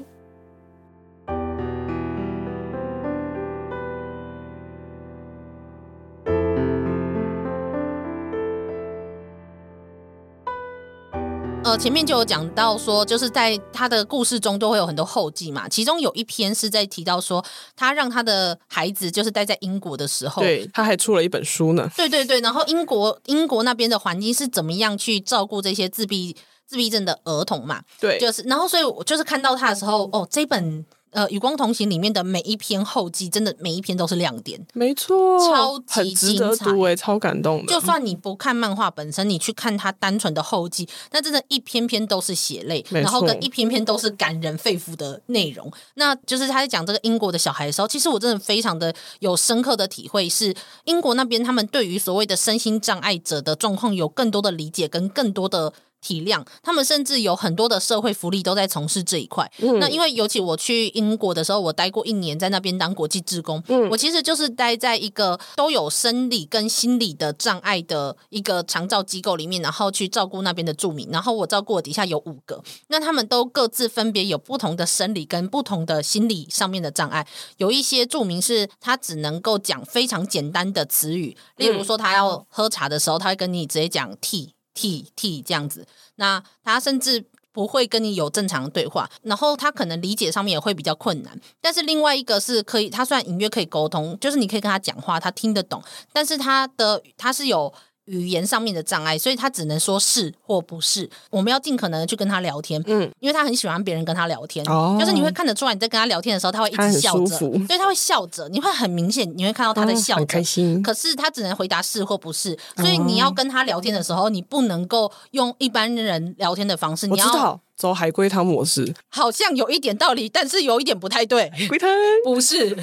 呃，前面就有讲到说，就是在他的故事中都会有很多后记嘛。其中有一篇是在提到说，他让他的孩子就是待在英国的时候，对，他还出了一本书呢。对对对，然后英国英国那边的环境是怎么样去照顾这些自闭自闭症的儿童嘛？对，就是然后所以我就是看到他的时候，哦，这本。呃，与光同行里面的每一篇后记，真的每一篇都是亮点，没错，超级精彩，很值得读欸，超感动的。就算你不看漫画本身，你去看它单纯的后记，那真的一篇篇都是血泪，然后跟一篇篇都是感人肺腑的内容。那就是他在讲这个英国的小孩的时候，其实我真的非常的有深刻的体会，是英国那边他们对于所谓的身心障碍者的状况有更多的理解跟更多的。体谅他们，甚至有很多的社会福利都在从事这一块。嗯、那因为尤其我去英国的时候，我待过一年，在那边当国际志工。嗯，我其实就是待在一个都有生理跟心理的障碍的一个长照机构里面，然后去照顾那边的住民。然后我照顾我底下有五个，那他们都各自分别有不同的生理跟不同的心理上面的障碍。有一些住民是他只能够讲非常简单的词语，例如说他要喝茶的时候，他会跟你直接讲 tea。T T 这样子，那他甚至不会跟你有正常的对话，然后他可能理解上面也会比较困难。但是另外一个是可以，他虽然隐约可以沟通，就是你可以跟他讲话，他听得懂，但是他的他是有语言上面的障碍，所以他只能说是或不是。我们要尽可能的去跟他聊天，嗯，因为他很喜欢别人跟他聊天，哦，就是你会看得出来你在跟他聊天的时候，他会一直笑着，所以他会笑着，你会很明显你会看到他在笑着，哦，开心。可是他只能回答是或不是，所以你要跟他聊天的时候，你不能够用一般人聊天的方式，你要。走海龟汤模式，好像有一点道理，但是有一点不太对。海龟汤不是，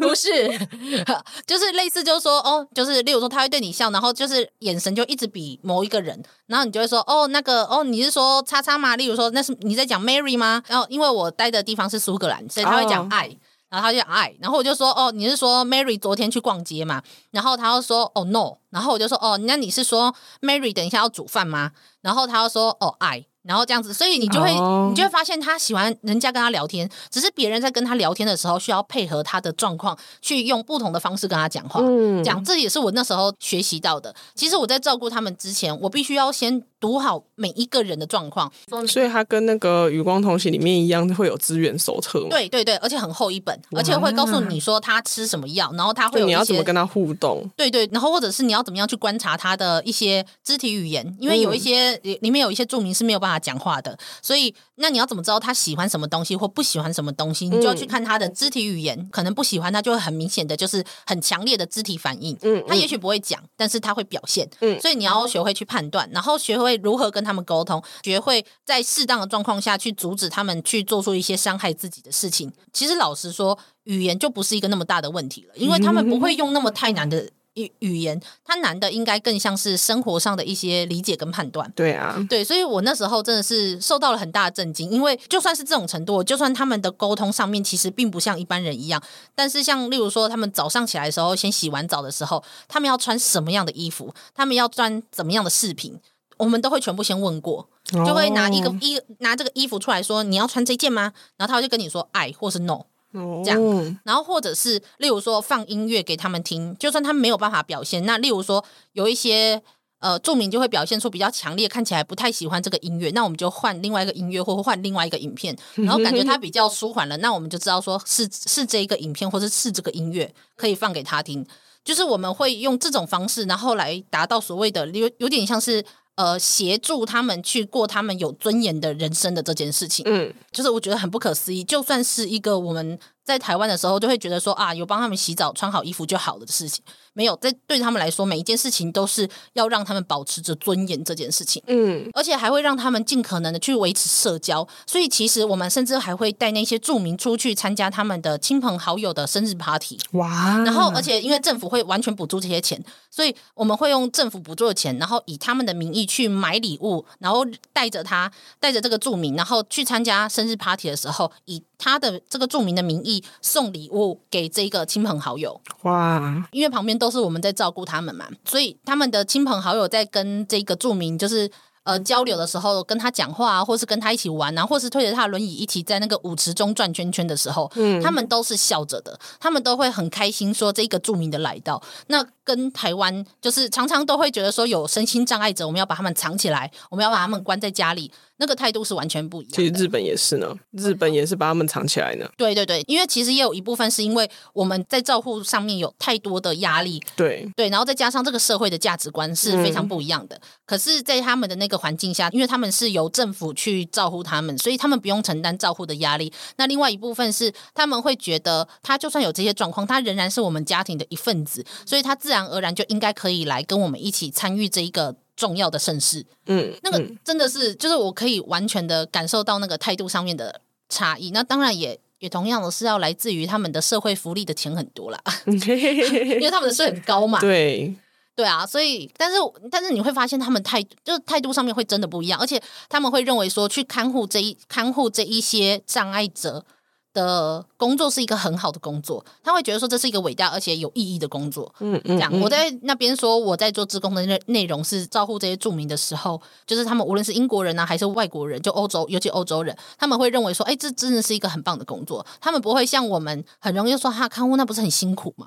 不是，就是类似，就是说，哦，就是例如说，他会对你笑，然后就是眼神就一直比某一个人，然后你就会说，哦，那个，哦，你是说叉叉吗？例如说，那是你在讲 Mary 吗？然后因为我待的地方是苏格兰，所以他会讲爱，然后他就讲爱，然后我就说，哦，你是说 Mary 昨天去逛街嘛？然后他要说，哦，no，然后我就说，哦，那你是说 Mary 等一下要煮饭吗？然后他要说，哦，爱。然后这样子，所以你就会，oh. 你就会发现他喜欢人家跟他聊天，只是别人在跟他聊天的时候，需要配合他的状况，去用不同的方式跟他讲话。嗯，讲这也是我那时候学习到的。其实我在照顾他们之前，我必须要先读好每一个人的状况。所以他跟那个《与光同行》里面一样，会有资源手册。对对对，而且很厚一本，而且会告诉你说他吃什么药，然后他会有你要怎么跟他互动。对对，然后或者是你要怎么样去观察他的一些肢体语言，因为有一些、嗯、里面有一些著名是没有办法讲话的。所以，那你要怎么知道他喜欢什么东西或不喜欢什么东西？你就要去看他的肢体语言。嗯、可能不喜欢他，就会很明显的就是很强烈的肢体反应。嗯，他也许不会讲，但是他会表现。嗯，所以你要学会去判断，然后学会如何跟他们沟通，学会在适当的状况下去阻止他们去做出一些伤害自己的事情。其实老实说，语言就不是一个那么大的问题了，因为他们不会用那么太难的。语语言，他难的应该更像是生活上的一些理解跟判断。对啊，对，所以我那时候真的是受到了很大的震惊，因为就算是这种程度，就算他们的沟通上面其实并不像一般人一样，但是像例如说，他们早上起来的时候，先洗完澡的时候，他们要穿什么样的衣服，他们要穿怎么样的饰品，我们都会全部先问过，就会拿一个衣、哦、拿这个衣服出来说，你要穿这件吗？然后他会就跟你说爱或是 no。这样，然后或者是例如说放音乐给他们听，就算他们没有办法表现，那例如说有一些呃著名就会表现出比较强烈，看起来不太喜欢这个音乐，那我们就换另外一个音乐，或换另外一个影片，然后感觉他比较舒缓了，那我们就知道说是是这一个影片，或者是这个音乐可以放给他听，就是我们会用这种方式，然后来达到所谓的有有点像是。呃，协助他们去过他们有尊严的人生的这件事情，嗯，就是我觉得很不可思议。就算是一个我们在台湾的时候，就会觉得说啊，有帮他们洗澡、穿好衣服就好了的事情。没有，在对他们来说，每一件事情都是要让他们保持着尊严这件事情。嗯，而且还会让他们尽可能的去维持社交。所以，其实我们甚至还会带那些著名出去参加他们的亲朋好友的生日 party。哇！然后，而且因为政府会完全补助这些钱，所以我们会用政府补助的钱，然后以他们的名义去买礼物，然后带着他，带着这个著名，然后去参加生日 party 的时候，以他的这个著名的名义送礼物给这个亲朋好友。哇！因为旁边。都是我们在照顾他们嘛，所以他们的亲朋好友在跟这个著名就是呃交流的时候，跟他讲话啊，或是跟他一起玩啊，或是推着他的轮椅一起在那个舞池中转圈圈的时候，嗯，他们都是笑着的，他们都会很开心说这个著名的来到。那跟台湾就是常常都会觉得说有身心障碍者，我们要把他们藏起来，我们要把他们关在家里。那个态度是完全不一样。其实日本也是呢，日本也是把他们藏起来呢。对对对，因为其实也有一部分是因为我们在照护上面有太多的压力。对对，然后再加上这个社会的价值观是非常不一样的。嗯、可是，在他们的那个环境下，因为他们是由政府去照顾他们，所以他们不用承担照护的压力。那另外一部分是他们会觉得，他就算有这些状况，他仍然是我们家庭的一份子，所以他自然而然就应该可以来跟我们一起参与这一个。重要的盛事，嗯，那个真的是，就是我可以完全的感受到那个态度上面的差异。那当然也也同样的是要来自于他们的社会福利的钱很多啦，因为他们的税很高嘛。对，对啊，所以但是但是你会发现他们态就是态度上面会真的不一样，而且他们会认为说去看护这一看护这一些障碍者。的工作是一个很好的工作，他会觉得说这是一个伟大而且有意义的工作。嗯嗯，这样我在那边说我在做职工的内内容是照顾这些著名的时候，就是他们无论是英国人啊还是外国人，就欧洲尤其欧洲人，他们会认为说，哎，这真的是一个很棒的工作。他们不会像我们很容易说哈看护那不是很辛苦吗？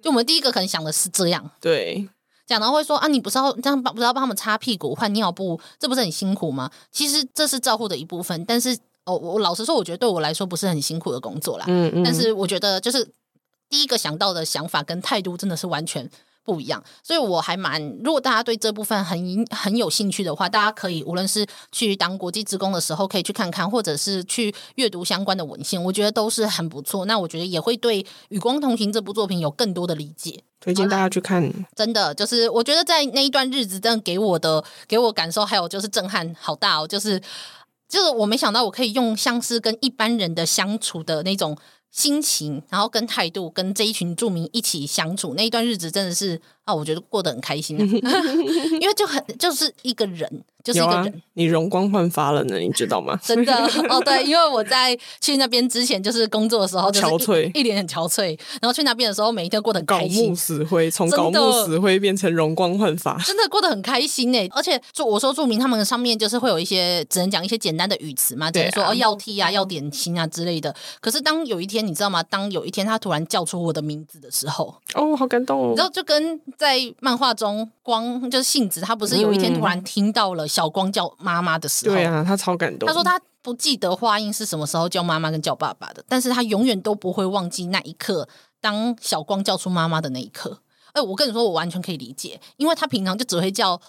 就我们第一个可能想的是这样，对，讲到会说啊，你不是要这样帮不是要帮他们擦屁股换尿布，这不是很辛苦吗？其实这是照顾的一部分，但是。哦，我老实说，我觉得对我来说不是很辛苦的工作啦。嗯嗯。但是我觉得，就是第一个想到的想法跟态度真的是完全不一样。所以我还蛮，如果大家对这部分很很有兴趣的话，大家可以无论是去当国际职工的时候，可以去看看，或者是去阅读相关的文献，我觉得都是很不错。那我觉得也会对《与光同行》这部作品有更多的理解。推荐大家去看，真的就是我觉得在那一段日子，真的给我的给我感受，还有就是震撼好大哦，就是就是我没想到我可以用像是跟一般人的相处的那种心情，然后跟态度，跟这一群住民一起相处那一段日子，真的是啊，我觉得过得很开心啊，因为就很就是一个人。就是一个人，啊、你容光焕发了呢，你知道吗？真的 哦，对，因为我在去那边之前，就是工作的时候，憔悴，一脸很憔悴。然后去那边的时候，每一天过得很开心。槁木死灰，从槁木死灰变成容光焕发，真的过得很开心呢。而且，就我说住民他们上面就是会有一些只能讲一些简单的语词嘛，只能说哦要梯啊，要点心啊之类的。可是当有一天，你知道吗？当有一天他突然叫出我的名字的时候，哦，好感动哦。然后就跟在漫画中光就是杏子，他不是有一天突然听到了小光叫妈妈的时候，对啊，他超感动。他说他不记得话音是什么时候叫妈妈跟叫爸爸的，但是他永远都不会忘记那一刻，当小光叫出妈妈的那一刻。哎，我跟你说，我完全可以理解，因为他平常就只会叫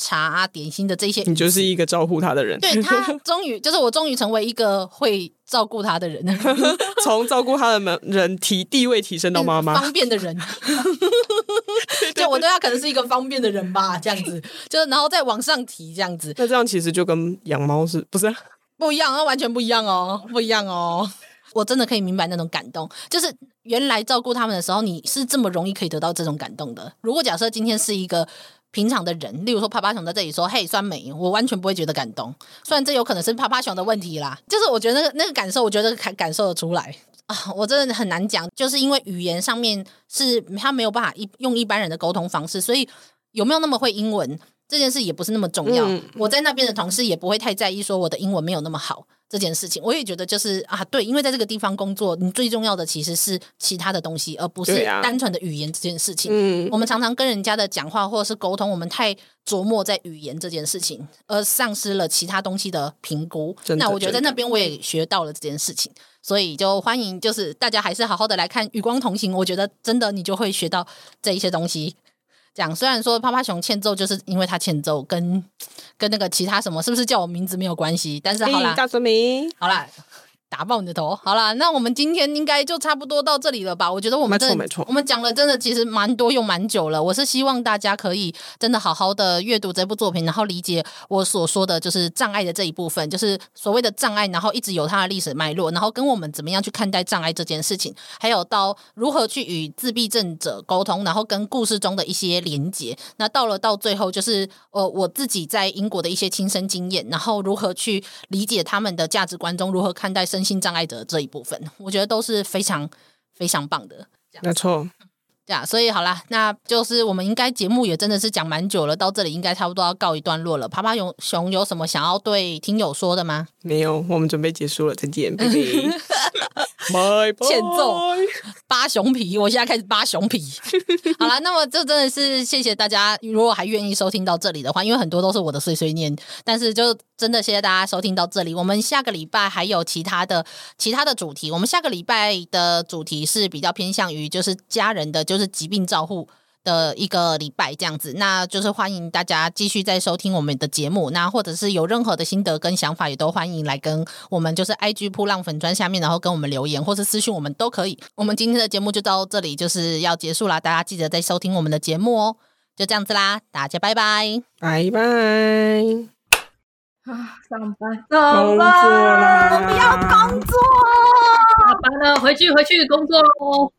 茶啊、点心的这些。你就是一个照顾他的人，对，他终于就是我终于成为一个会照顾他的人，从照顾他的门人提地位提升到妈妈方便的人。就我对他可能是一个方便的人吧，这样子，就是然后再往上提这样子。那这样其实就跟养猫是不是不一样啊？完全不一样哦，不一样哦。我真的可以明白那种感动，就是原来照顾他们的时候，你是这么容易可以得到这种感动的。如果假设今天是一个平常的人，例如说趴趴熊在这里说“嘿，酸梅”，我完全不会觉得感动。虽然这有可能是趴趴熊的问题啦，就是我觉得那个那个感受，我觉得感感受得出来。啊，我真的很难讲，就是因为语言上面是他没有办法一用一般人的沟通方式，所以有没有那么会英文这件事也不是那么重要。嗯、我在那边的同事也不会太在意说我的英文没有那么好这件事情。我也觉得就是啊，对，因为在这个地方工作，你最重要的其实是其他的东西，而不是单纯的语言这件事情。嗯、我们常常跟人家的讲话或者是沟通，我们太琢磨在语言这件事情，而丧失了其他东西的评估。那我觉得在那边我也学到了这件事情。所以就欢迎，就是大家还是好好的来看《与光同行》，我觉得真的你就会学到这一些东西。这样虽然说趴趴熊欠揍，就是因为他欠揍，跟跟那个其他什么是不是叫我名字没有关系，但是好啦，叫什么，好啦。打爆你的头！好啦，那我们今天应该就差不多到这里了吧？我觉得我们真的，我们讲了真的其实蛮多又蛮久了。我是希望大家可以真的好好的阅读这部作品，然后理解我所说的就是障碍的这一部分，就是所谓的障碍，然后一直有它的历史脉络，然后跟我们怎么样去看待障碍这件事情，还有到如何去与自闭症者沟通，然后跟故事中的一些连结。那到了到最后，就是呃我自己在英国的一些亲身经验，然后如何去理解他们的价值观中如何看待身心障碍者这一部分，我觉得都是非常非常棒的。没错，对啊，所以好啦，那就是我们应该节目也真的是讲蛮久了，到这里应该差不多要告一段落了。爬爬熊熊有什么想要对听友说的吗？没有，我们准备结束了，再见，拜拜。欠揍，扒熊皮！我现在开始扒熊皮。好了，那么这真的是谢谢大家，如果还愿意收听到这里的话，因为很多都是我的碎碎念，但是就真的谢谢大家收听到这里。我们下个礼拜还有其他的其他的主题，我们下个礼拜的主题是比较偏向于就是家人的，就是疾病照护。的一个礼拜这样子，那就是欢迎大家继续再收听我们的节目，那或者是有任何的心得跟想法，也都欢迎来跟我们就是 IG 噗浪粉专下面，然后跟我们留言或是私讯我们都可以。我们今天的节目就到这里，就是要结束啦，大家记得再收听我们的节目哦。就这样子啦，大家拜拜，拜拜。啊，上班，上班，工作啦，我不要工作，下班了，回去回去工作喽。